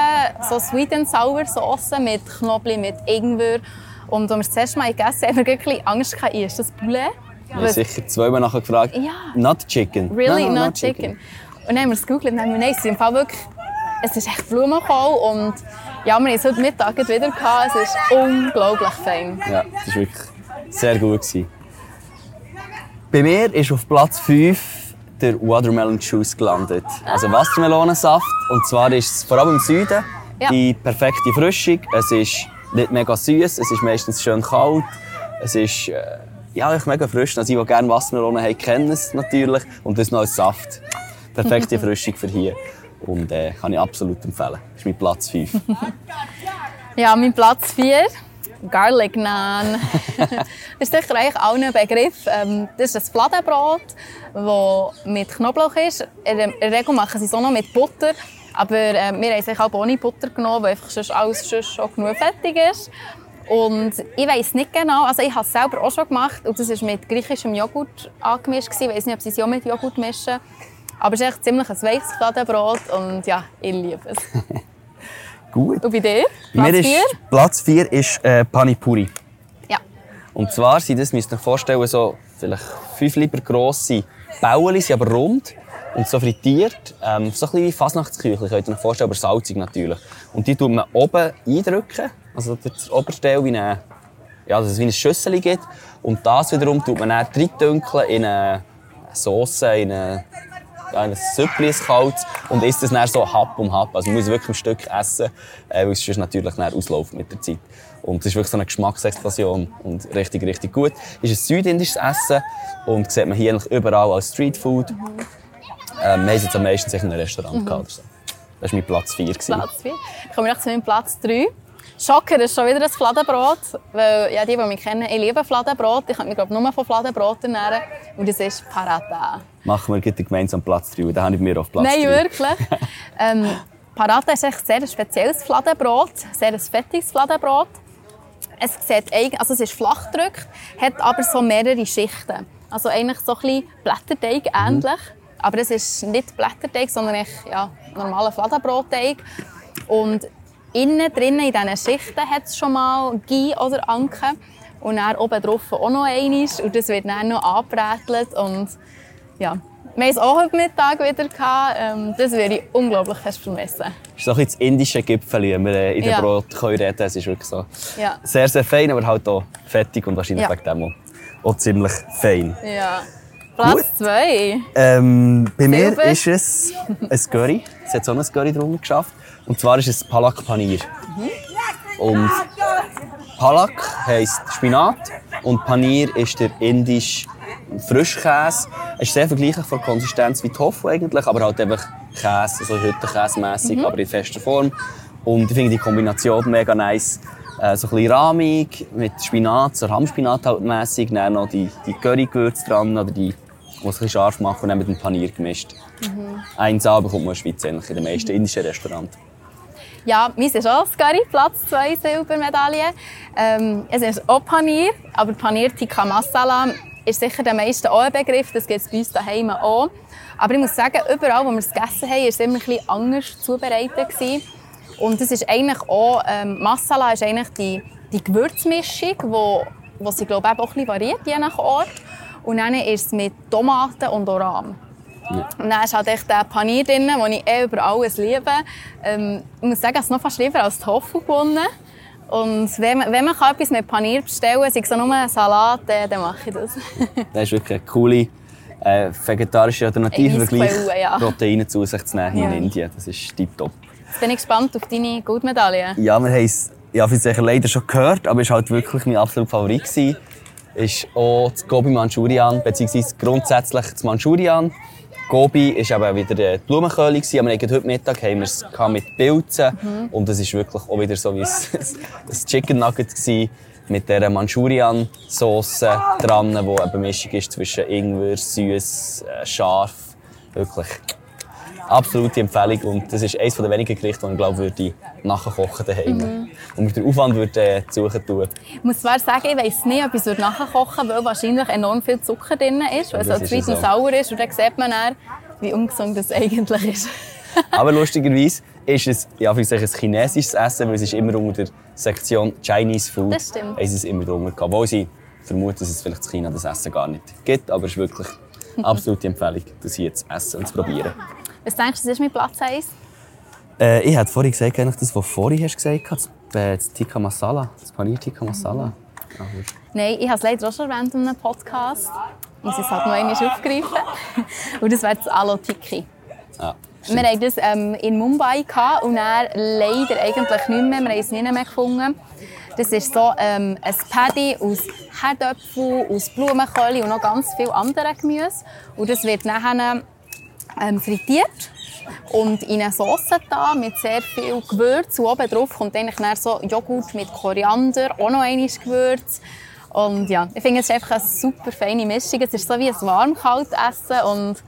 so sweet and sour Sauce mit Knoblauch, mit Ingwer. Und als wir das erste Mal gegessen haben, haben wir wirklich Angst gehabt, ist das Poulet? Ich habe sicher zweimal nachher gefragt. Ja. Not chicken. Really No, no, not chicken. Und dann haben wir es gegoogelt und haben wir, nein, es ist im Fall wirklich, es ist echt Blumenkohl und ja, wir haben es heute Mittag wieder gehabt. Es ist unglaublich fein. Ja, das war wirklich sehr gut. Gewesen. Bei mir ist auf Platz 5 der Watermelon Juice gelandet. Also Wassermelonensaft. Und zwar ist es vor allem im Süden Ja. die perfekte Frischung. Es ist nicht mega süß, es ist meistens schön kalt. Es ist äh, ja, echt mega frisch. Also die, die gerne Wassermelonen haben, kennen es natürlich. Und das noch als Saft. Perfekte Frischung für hier. Und äh, kann ich absolut empfehlen. Das ist mein Platz 5. Ja, mein Platz 4. Garlic Naan. das ist sicher eigentlich allen ein Begriff. Ähm, das ist ein Fladenbrot, das mit Knoblauch ist. In der Regel machen sie es auch noch mit Butter. Aber äh, wir haben es auch ohne Butter genommen, weil einfach sonst alles sonst schon genug fertig ist. Und ich weiss nicht genau, also ich habe es selber auch schon gemacht und das war mit griechischem Joghurt angemischt. Ich weiss nicht, ob sie es auch mit Joghurt mischen. Aber es ist echt ziemlich ein weiches Fladenbrot und ja, ich liebe es. Gut. Und bei dir? Platz ist, 4? Platz 4 ist äh, Panipuri. Ja. Und zwar sind das, müsst ihr euch vorstellen, so vielleicht fünf lieber grosse Bauen, sind aber rund und so frittiert. Ähm, so ein bisschen wie Fasnachtsküchli, könnt ihr euch vorstellen, aber salzig natürlich. Und die tut man oben eindrücken, also das Oberteil wie eine, ja, dass es wie eine Schüssel gibt. Und das wiederum tut man dann reindünkeln in eine Sauce, in eine ein Süppli, ein kaltes, und isst es dann so Happ um Happ. Also man muss wirklich ein Stück essen, äh, weil es sonst natürlich dann ausläuft mit der Zeit. Und es ist wirklich so eine Geschmacksexplosion und richtig, richtig gut. Es ist ein südindisches Essen und sieht man hier eigentlich überall als Streetfood. Ähm, wir haben es am meisten in einem Restaurant gehabt oder so. Das war mein Platz 4. gewesen. Platz 4. Ich komme noch zu meinem Platz 3. Schocker ist schon wieder ein Fladenbrot. Weil, ja, die, die mich kennen, ich liebe Fladenbrot. Ich kann mich glaub, nur von Fladenbrot ernähren. Und das ist Paratha. Machen wir gleich gemeinsam Platz 3, und dann habe ich mir auf Platz Nein, 3. wirklich. ähm, Parata ist echt sehr ein spezielles Fladenbrot, sehr ein fettiges Fladenbrot. Es, sieht, also es ist flach gedrückt, hat aber so mehrere Schichten. Also eigentlich so ein bisschen Blätterteig mhm. ähnlich. Aber es ist nicht Blätterteig, sondern echt, ja, normaler Fladenbrotteig. Und innen drinnen in diesen Schichten hat es schon mal Gie oder Anke. Und dann oben drauf auch noch eines. Und das wird dann noch angebrätelt. Und ja, wir haben es auch heute Mittag wieder. Gehabt. Ähm, das würde ich unglaublich fest vermissen. Das ist ein das indische Gipfel, wenn wir äh, in dem ja. Brot können reden können. Es ist wirklich so ja. sehr, sehr fein, aber halt auch fettig und wahrscheinlich ja. wegen dem auch ziemlich fein. Ja. Platz 2. Ähm, bei Silber. mir ist es ein Curry. Es hat so ein Curry drunter geschafft. Und zwar ist es Palak Panir. Mhm. Und Palak heisst Spinat und Panir ist der indische Frischkäse. Es ist sehr vergleichlich von der Konsistenz wie Tofu eigentlich, aber halt einfach Käse, so Hüttenkäse-mässig, mhm. aber in fester Form. Und ich finde die Kombination mega nice. Äh, so ein bisschen rahmig, mit Spinat, so Rahmspinat halt mässig, dann noch die, die Currygewürze dran oder die, die es ein bisschen scharf machen und dann mit dem Panier gemischt. Mhm. Eins bekommt man in der Schweiz eigentlich in den meisten indischen Restaurants. Ja, mein ist auch Curry, Platz 2 Silbermedaille. Ähm, es ist auch Panier, aber Panier Tikka Masala ist sicher der meisten auch ein Begriff. Das gibt es bei uns daheim auch. Aber ich muss sagen, überall, wo wir es gegessen haben, war es immer ein bisschen anders zubereitet. Gewesen. Und das ist eigentlich auch, ähm, Masala ist eigentlich die, die Gewürzmischung, wo, wo sie glaube ich, auch ein bisschen variiert, je nach Ort. Und dann ist es mit Tomaten und Oran. Ja. Und dann ist halt echt der Panier drin, den ich eh über alles liebe. Ähm, ich muss sagen, es ist noch fast lieber als Tofu gewonnen. Und wenn man, wenn man etwas mit Panier bestellen kann, sei es nur Salat, dann mache ich das. das ist wirklich eine coole äh, vegetarische Alternative, gleich ja. Proteine zu sich zu nehmen ja. in Indien. Das ist tiptop. Jetzt bin ich gespannt auf deine Goldmedaille. Ja, wir haben es ja, sicher leider schon gehört, aber es war halt wirklich mein absoluter Favorit. Gewesen. Ist auch das Gobi Manchurian, beziehungsweise grundsätzlich das Manchurian. Gobi war eben wieder die Blumenköhle. Hatten heute Mittag haben wir es mit Pilzen. Mhm. Und es war wirklich auch wieder so wie ein Chicken Nugget gewesen, mit dieser Manchurian-Sauce dran, die eine Mischung ist zwischen Ingwer, süß, äh, scharf. Wirklich absolute Empfehlung. Und das ist eines der wenigen Gerichte, die ich glaube, würde nachkochen daheim. Mhm. Und mit dem Aufwand würde äh, suchen tun. Ich muss zwar sagen, ich weiss nicht, ob ich es nachkochen würde, weil wahrscheinlich enorm viel Zucker drin ist, weil es so zweit und sauer ist. Und dann sieht man dann, wie ungesund das eigentlich ist. Aber lustigerweise ist es ja, ein chinesisches Essen, weil es ist immer unter der Sektion Chinese Food. Das stimmt. Es ist immer drunter. Obwohl sie vermuten, dass es vielleicht in China das Essen gar nicht gibt. Aber es ist wirklich absolute Empfehlung, das hier zu essen und zu probieren. Was denkst du, das ist mein Platz 1? Äh, ich hatte vorhin gesagt, das, was du vorhin hast gesagt hast, das Tikka Masala, das Paneer Tikka Masala. Mhm. Nein, ich habe es leider auch schon erwähnt in einem Podcast. Ich muss es halt noch einmal aufgreifen. Und das wäre das Alo Tikki. Ah, wir hatten das ähm, in Mumbai gehabt und dann leider eigentlich nicht mehr. Wir haben es nicht mehr gefunden. Das ist so ähm, ein Paddy aus Herdöpfel, aus Blumenkohl und noch ganz viel andere Gemüse. Und das wird nachher ähm, frittiert und in eine Sauce da mit sehr viel Gewürz. Und oben drauf kommt eigentlich so Joghurt mit Koriander, auch noch ein Gewürz. Und ja, ich finde, es ist einfach eine super feine Mischung. Es ist so wie ein warm-kalt-Essen und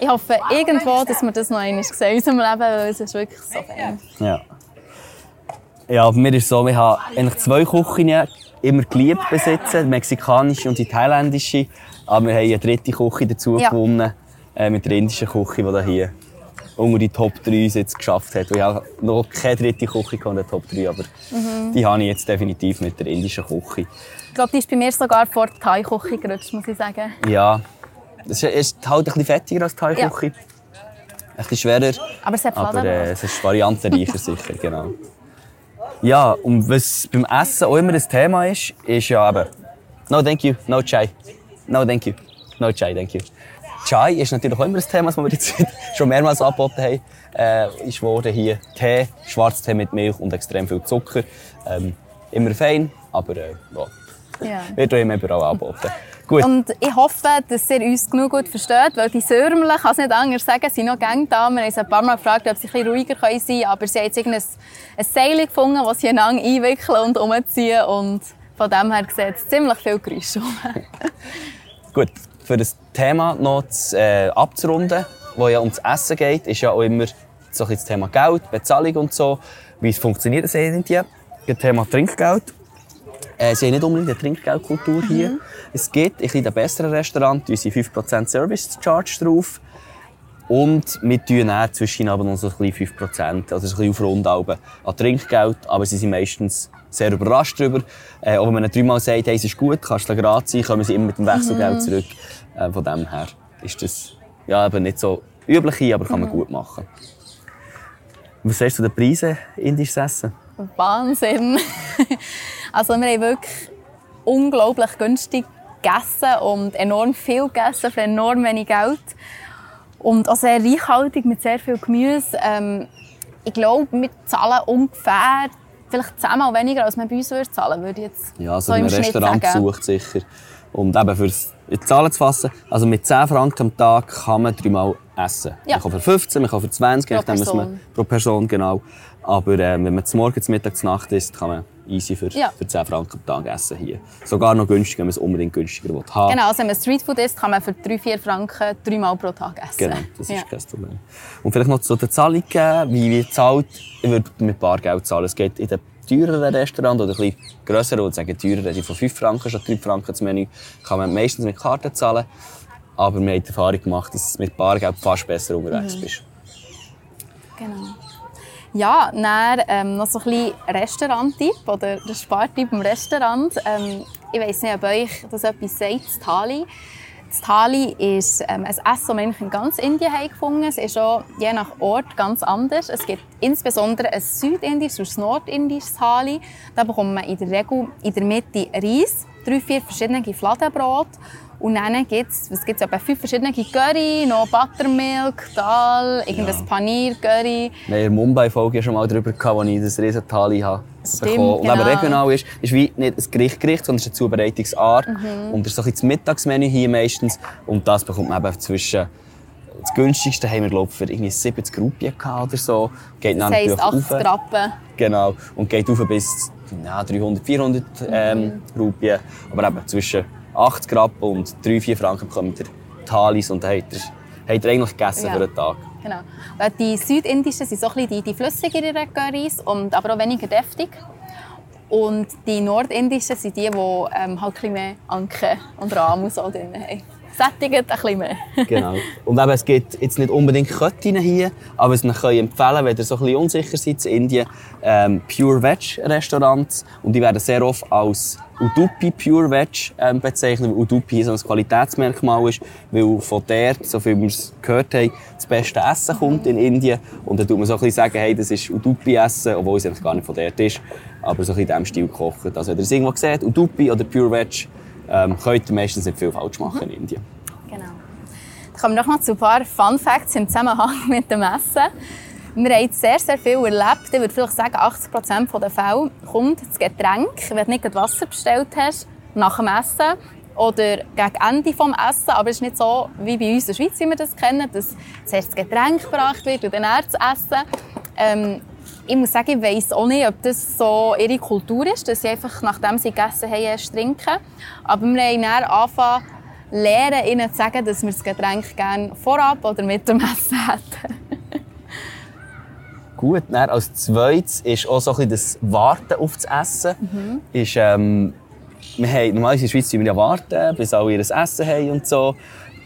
ich hoffe irgendwo, dass wir das noch einmal sehen in unserem Leben, weil es ist wirklich so fein. Ja. Ja, bei mir ist es so, wir haben eigentlich zwei Küchen immer geliebt besitzen, die mexikanische und die thailändische. Aber wir haben eine dritte Küche dazu ja. gewonnen äh, mit der indischen Küche, die hier unter die Top 3 jetzt geschafft hat. Ich habe noch keine dritte Küche in der Top 3, aber mhm. die habe ich jetzt definitiv mit der indischen Küche. Ich glaube, die ist bei mir sogar vor der Thai-Küche gerutscht, muss ich sagen. Ja, es ist halt ein bisschen fettiger als die Thai-Küche. Ja. Ein bisschen schwerer. Aber es hat Aber äh, es ist variantenreicher sicher, genau. Ja, und was beim Essen auch immer das Thema ist, ist ja eben «No thank you, no chai». «No thank you, no chai, thank you». Chai ist natürlich auch immer ein Thema, das wir jetzt schon mehrmals angeboten haben. Äh, ist wurde hier Tee, Schwarztee mit Milch und extrem viel Zucker. Ähm, immer fein, aber äh, ja. wird auch immer überall angeboten. Gut. Und ich hoffe, dass ihr uns genug gut versteht, weil die Sörmler, kann es nicht anders sagen, sind noch gäng da. Wir haben sie ein paar Mal gefragt, ob sie ein bisschen ruhiger sein können, aber sie haben jetzt ein, ein Seil gefunden, das sie einander einwickeln und umziehen und von dem her sieht es ziemlich viel Geräusche Gut, für das Thema noch zu, äh, abzurunden, wo ja ums Essen geht, ist ja auch immer so ein das Thema Geld, Bezahlung und so. Wie es funktioniert das Indien? Das Thema Trinkgeld. Äh, sie haben nicht unbedingt eine Trinkgeldkultur hier. Mhm. Es gibt in den besseren Restaurants unsere 5% Service Charge drauf. Und wir tun dann zwischen aber noch so ein bisschen 5%, also ein bisschen auf Rundalben an Trinkgeld. Aber sie sind meistens sehr überrascht darüber. Äh, auch wenn man ihnen dreimal sagt, hey, es ist gut, kannst du gerade sein, kommen sie immer mit dem Wechselgeld Mhm. zurück. Äh, von dem her ist das ja, eben nicht so üblich hier, aber kann man gut machen. Was sagst du zu den Preisen indisches Essen? Wahnsinn! also wir haben wirklich unglaublich günstig gegessen und enorm viel gegessen für enorm wenig Geld. Und auch sehr reichhaltig mit sehr viel Gemüse. Ähm, ich glaube, wir zahlen ungefähr vielleicht zehnmal weniger, als man bei uns würde zahlen würde. Jetzt Ja, also so im Restaurant besucht sicher. Und eben fürs in die Zahlen zu fassen, also mit 10 Franken am Tag kann man dreimal essen. Ja. Man kann für 15, man kann für 20, Pro was man, Person. pro Person, genau. Aber äh, wenn man zum Morgen, zum Mittag, zur Nacht isst, kann man easy für, Ja. für 10 Franken am Tag essen hier. Sogar noch günstiger, wenn man es unbedingt günstiger will haben. Genau, also wenn man Streetfood isst, kann man für 3-4 Franken dreimal pro Tag essen. Genau, das ist Ja. kein Problem. Und vielleicht noch zu den Zahlungen, wie wir zahlt. Ich würde mit Bargeld zahlen. Es geht in den teureren Restaurants oder ein grösseren, oder sagen teurer, die von 5 Franken statt 3 Franken das Menü, kann man meistens mit Karte zahlen. Aber wir haben die Erfahrung gemacht, dass du mit Bargeld fast besser unterwegs Mhm. bist. Genau. Ja, dann ähm, noch so ein bisschen Restaurant-Tipp oder der Spartipp im Restaurant. Ähm, ich weiss nicht, ob euch das etwas sagt, Thali. Das Thali ist ähm, ein Essen, das wir in ganz Indien haben gefunden Es ist auch je nach Ort ganz anders. Es gibt insbesondere ein südindisches und ein nordindisches Thali. Da bekommt man in der Regel in der Mitte Reis, drei, vier verschiedene Fladenbrot und dann gibt es, was gibt's, etwa fünf verschiedene Curry, noch Buttermilk, Dal, irgendein Ja. Paneer, Curry. Wir haben in Mumbai-Folge schon mal darüber gehabt, als ich das Riesentali habe Stimmt, bekommen. Und eben genau. regional ist, ist wie nicht ein Gericht, Gericht sondern es ist eine Zubereitungsart. Mhm. Und das ist so ein das Mittagsmenü hier meistens. Und das bekommt man eben zwischen das günstigste haben wir, glaube für irgendwie 70 Rupien oder so. Geht Das heisst natürlich 80 rauf. Rappen. Genau. Und geht rauf bis ja, 300, 400 ähm, Rupien. Aber eben zwischen 80 Rappen und 3, 4 Franken bekommt ihr Thalis und dann habt ihr, habt ihr eigentlich gegessen Ja. für den Tag. Genau. Die südindischen sind so ein bisschen die, die flüssigeren Currys, und aber auch weniger deftig. Und die nordindischen sind die, die ähm, halt ein bisschen mehr Anke und Rahm und so drin haben. Sättigt ein bisschen mehr. Genau. Und eben, es gibt jetzt nicht unbedingt Köttinnen hier, aber es ich empfehlen, wenn ihr so ein bisschen unsicher seid in Indien, ähm, Pure Veg Restaurants. Und die werden sehr oft als Udupi Pure Veg ähm, bezeichnet, weil Udupi so ein Qualitätsmerkmal ist, weil von dort, so viel wir es gehört haben, das beste Essen kommt in Indien. Und dann tut man so ein bisschen sagen, hey, das ist Udupi Essen, obwohl es eigentlich gar nicht von dort ist, aber so ein bisschen in diesem Stil gekocht. Also wenn ihr es irgendwo seht, Udupi oder Pure Veg, ähm, könnt meistens nicht viel falsch machen in Indien. Genau. Dann kommen wir noch zu ein paar Fun Facts im Zusammenhang mit dem Essen. Wir haben sehr, sehr viel erlebt. Ich würde vielleicht sagen, 80 Prozent der Fälle kommt das Getränk, wenn du nicht Wasser bestellt hast, nach dem Essen oder gegen Ende des Essen. Aber es ist nicht so wie bei uns in der Schweiz, wie wir das kennen, dass zuerst das Getränk gebracht wird und dann erst das Essen. Ähm, ich muss sagen, ich weiss auch nicht, ob das so ihre Kultur ist, dass sie einfach, nachdem sie gegessen haben, erst trinken. Aber wir haben dann angefangen, lernen, ihnen zu sagen, dass wir das Getränk gerne vorab oder mit dem Essen hätten. Gut, dann als zweites ist auch so ein das Warten auf das Essen. Ist, ähm, wir haben, normalerweise in der Schweiz warten, bis alle ihr Essen haben und so.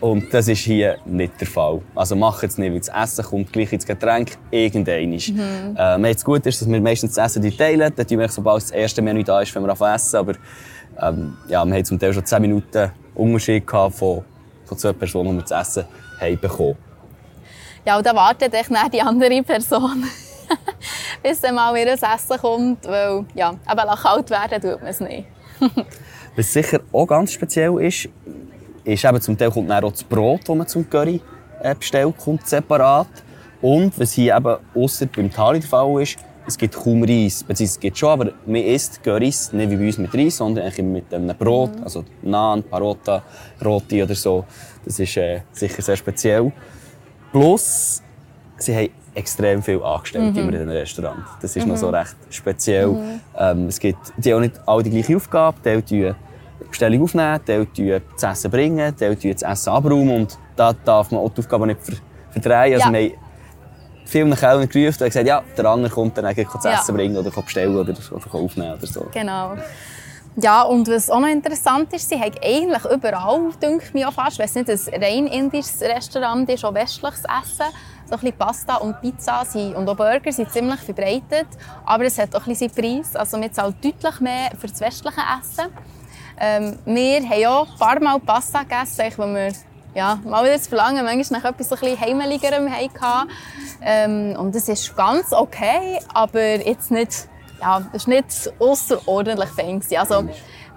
Und das ist hier nicht der Fall. Also macht es nicht, weil das Essen kommt gleich ins Getränk, irgendwann. Mhm. Äh, wir das Gute ist, dass wir meistens das Essen teilen. Dann tun wir, sobald das erste Menü da ist, wenn wir anfangen zu essen. Aber ähm, ja, wir haben zum Teil schon 10 Minuten Unterschied gehabt von, von zwei Personen, die wir das Essen haben bekommen. Ja, und dann wartet echt die andere Person, bis dann mal ihr Essen kommt. Weil, ja, aber kalt werden tut man es nicht. Was sicher auch ganz speziell ist, ist eben zum Teil kommt dann auch das Brot, das man zum Curry äh, bestellt, kommt separat. Und was hier eben ausser beim Thali der Fall ist, es gibt kaum Reis. Beziehungsweise es gibt schon, aber man isst Currys nicht wie bei uns mit Reis, sondern eigentlich mit einem Brot, also Naan, Parota, Roti oder so. Das ist äh, sicher sehr speziell. Plus, sie haben extrem viel Angestellte immer in einem Restaurant. Das ist noch so recht speziell. Ähm, es gibt die haben auch nicht alle die gleiche Aufgabe. Die Bestellung aufnehmen, die das Essen bringen, die das Essen abräumen und da darf man auch die Aufgabe nicht ver verdrehen. Also Ja. wir haben vielen Kellner gerufen und gesagt, ja, der andere kommt dann eigentlich zu Ja. essen bringen oder kann bestellen oder, oder aufnehmen oder so. Genau. Ja, und was auch noch interessant ist, sie haben eigentlich überall, denke ich mir auch fast, wenn es nicht ein rein indisches Restaurant ist, auch westliches Essen. So ein bisschen Pasta und Pizza sind, und auch Burger sind ziemlich verbreitet. Aber es hat auch ein bisschen seinen Preis. Also man zahlt deutlich mehr für das westliche Essen. Ähm, wir haben auch ein paar Mal Pasta gegessen, wo wir ja, mal wieder das Verlangen manchmal nach etwas ein heimeligerem hatten. Ähm, und das ist ganz okay, aber jetzt nicht, ja, das war nicht außerordentlich fein. Also,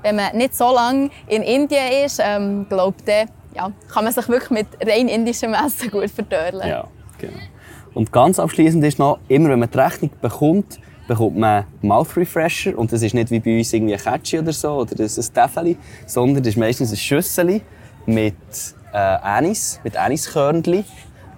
wenn man nicht so lange in Indien ist, ähm, glaubt dann, ja, kann man sich wirklich mit rein indischem Essen gut verdörlen. Ja, genau. Und ganz abschließend ist noch, immer wenn man die Rechnung bekommt, bekommt man Mouth Refresher. Und das ist nicht wie bei uns irgendwie ein Catchy oder so oder ein Täfeli, sondern das ist meistens ein Schüssel mit äh, Anis, mit Aniskörnchen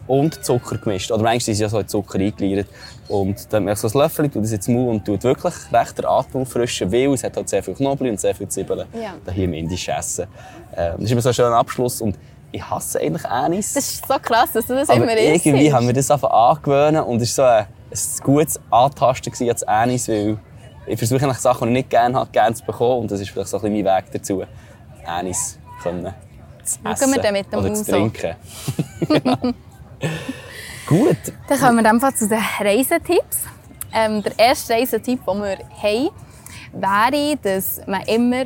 und Zucker gemischt. Oder manchmal ist es ja so in Zucker eingeleiert. Und dann mache ich so ein Löffel, tue das jetzt Mund und tut wirklich recht den Atem auffrischen, weil es hat halt sehr viel Knoblauch und sehr viel Zwiebeln. Ja. Da hier im indischen Essen. Ähm, das ist immer so ein schöner Abschluss. Und ich hasse eigentlich Anis. Das ist so krass, dass du das Aber immer isst. irgendwie haben wir das einfach angewöhnt und es war so ein, ein gutes Antasten als Anis, weil ich versuche eigentlich Sachen, die ich nicht gerne habe, gerne zu bekommen und das ist vielleicht so ein bisschen mein Weg dazu, Anis können zu essen wir dann mit dem oder zu trinken. Genau. Gut, Dann kommen wir einfach zu den Reisetipps. Ähm, der erste Reisetipp, den wir haben, wäre, dass man immer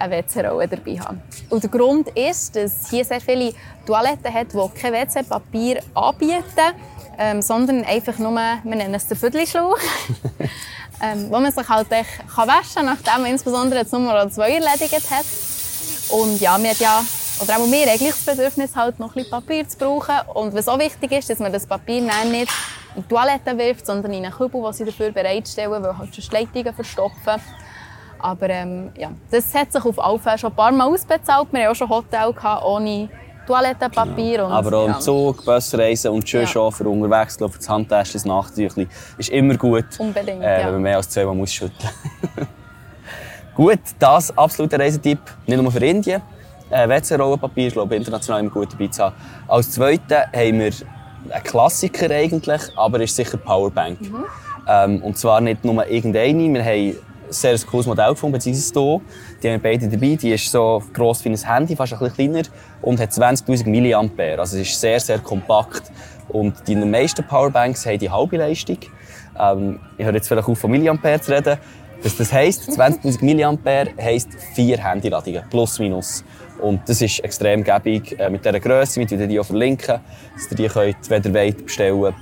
eine WC-Rolle dabei haben sollte. Und der Grund ist, dass hier sehr viele Toiletten hat, die kein WC-Papier anbieten, ähm, sondern einfach nur, wir nennen es den Viertelschlauch, ähm, wo man sich halt kann waschen kann, nachdem man insbesondere die Nummer zwei erledigt hat. Und ja, wir haben ja, oder auch wir, eigentlich das Bedürfnis, halt noch ein bisschen Papier zu brauchen. Und was auch wichtig ist, dass man das Papier dann nicht in die Toilette wirft, sondern in einen Kübel, den sie dafür bereitstellen, weil halt schon Leitungen verstopfen. Aber ähm, ja, das hat sich auf alle Fälle schon ein paar Mal ausbezahlt. Wir hatten auch schon Hotel gehabt, ohne Toilettenpapier. Und, aber auch im Zug, Busreisen und schon Ja. für unterwegs, glaube für das Handtäschchen, das Nachtüchli, ist immer gut, Unbedingt, äh, ja. wenn man mehr als zweimal muss schütteln Gut, das absoluter Reisetipp, nicht nur für Indien. Äh, WC-Rollenpapier ist, glaube ich, international immer gut dabei zu haben. Als Zweiten haben wir einen Klassiker eigentlich, aber ist sicher Powerbank. Mhm. Ähm, und zwar nicht nur irgendeine, wir haben sehr cooles Modell gefunden, beziehungsweise hier. Die haben wir beide dabei. Die ist so gross wie ein Handy, fast ein bisschen kleiner und hat 20'000 mAh. Also es ist sehr, sehr kompakt. Und die meisten Powerbanks haben die halbe Leistung. Ähm, ich höre jetzt vielleicht auf, von Milliampere zu reden. Was das heisst, 20'000 mAh heisst vier Handyladungen, plus minus. Und das ist extrem gäbig äh, mit dieser Grösse, mit der die auch verlinken, dass ihr die könnt, wenn ihr wollt, bestellen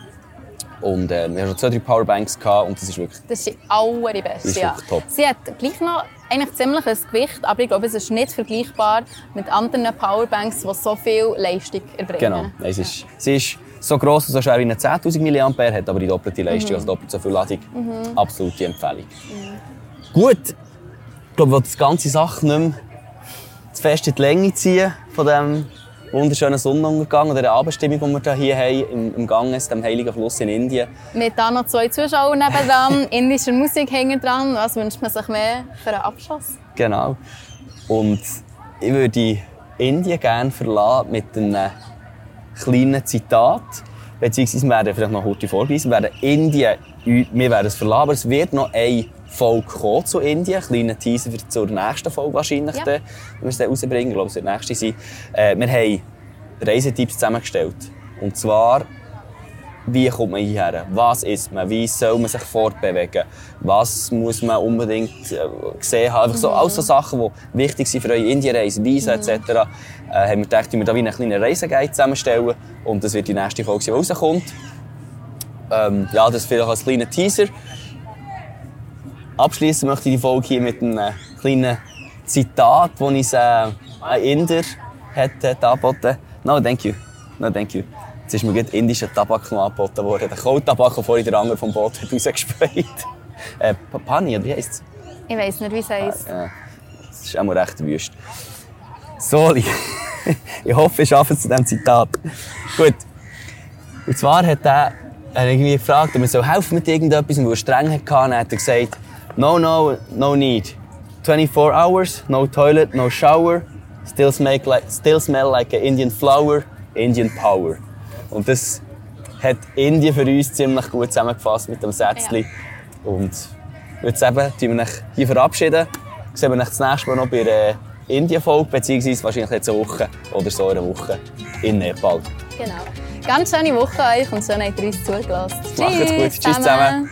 Und äh, wir haben schon zwei, drei Powerbanks gehabt und das ist wirklich Das ist die allerbeste. Ist ja. top. Sie hat gleich noch eigentlich ziemlich ein Gewicht, aber ich glaube, es ist nicht vergleichbar mit anderen Powerbanks, die so viel Leistung erbringen. Genau. Es ist, sie ist so gross und so schwer wie eine 10.000 mAh, hat aber die doppelte Leistung, also doppelt so viel Ladung. Absolute Empfehlung. Gut, ich glaube, ich will die ganze Sache nicht mehr zu fest in die Länge ziehen von diesem wunderschönen Sonnenuntergang oder der Abendstimmung, die wir hier haben im, im Ganges, dem heiligen Fluss in Indien. Mit da noch zwei Zuschauer nebendran, indischer Musik hängen dran. Was wünscht man sich mehr für einen Abschluss? Genau. Und ich würde Indien gerne verlassen mit einem kleinen Zitat. Beziehungsweise wir werden vielleicht noch heute vorlesen. Wir werden Indien, wir werden es verlassen, aber es wird noch eine Folge zu Indien. Ein kleiner Teaser für zur nächsten Folge wahrscheinlich, Ja. wenn wir es dann rausbringen. Ich glaube, es wird die nächste sein. Äh, wir haben Reisetipps zusammengestellt. Und zwar, wie kommt man hierher? Was isst man? Wie soll man sich fortbewegen? Was muss man unbedingt äh, gesehen haben? Einfach so, alles so Sachen, die wichtig sind für eure Indienreise, Visa etc. Äh, haben wir gedacht, wir da wie einen kleinen Reiseguide zusammenstellen. Und das wird die nächste Folge, die rauskommt. Ähm, ja, das vielleicht als kleiner Teaser. Abschließen möchte ich die Folge hier mit einem kleinen Zitat, das uns äh, ein Inder hat, hat angeboten No, thank you. No, thank you. Jetzt ist mir gerade indischer Tabak noch angeboten worden. Der Kohltabak, den vorhin der andere vom Boot hat rausgesprayt. äh, Pani, oder wie heisst es? Ich weiß nicht, wie es heisst. Ja, das ist auch mal recht wüst. Soli. ich hoffe, ich schaffe es zu diesem Zitat. Gut. Und zwar hat er er irgendwie gefragt, ob er soll helfen mit irgendetwas und wo er streng hatte. Dann hat er gesagt, no, no, no need. 24 hours, no toilet, no shower, still smell like, still smell like an Indian flower, Indian power. Und das hat Indien für uns ziemlich gut zusammengefasst mit dem Sätzchen. Und jetzt eben, tun wir uns hier verabschieden. Sehen wir uns das nächste Mal noch bei der Indien-Folge, beziehungsweise wahrscheinlich letzte Woche oder so eine Woche in Nepal. Genau. Ganz schöne Woche euch und schön habt ihr uns zugelassen. Macht's gut. Tschüss zusammen.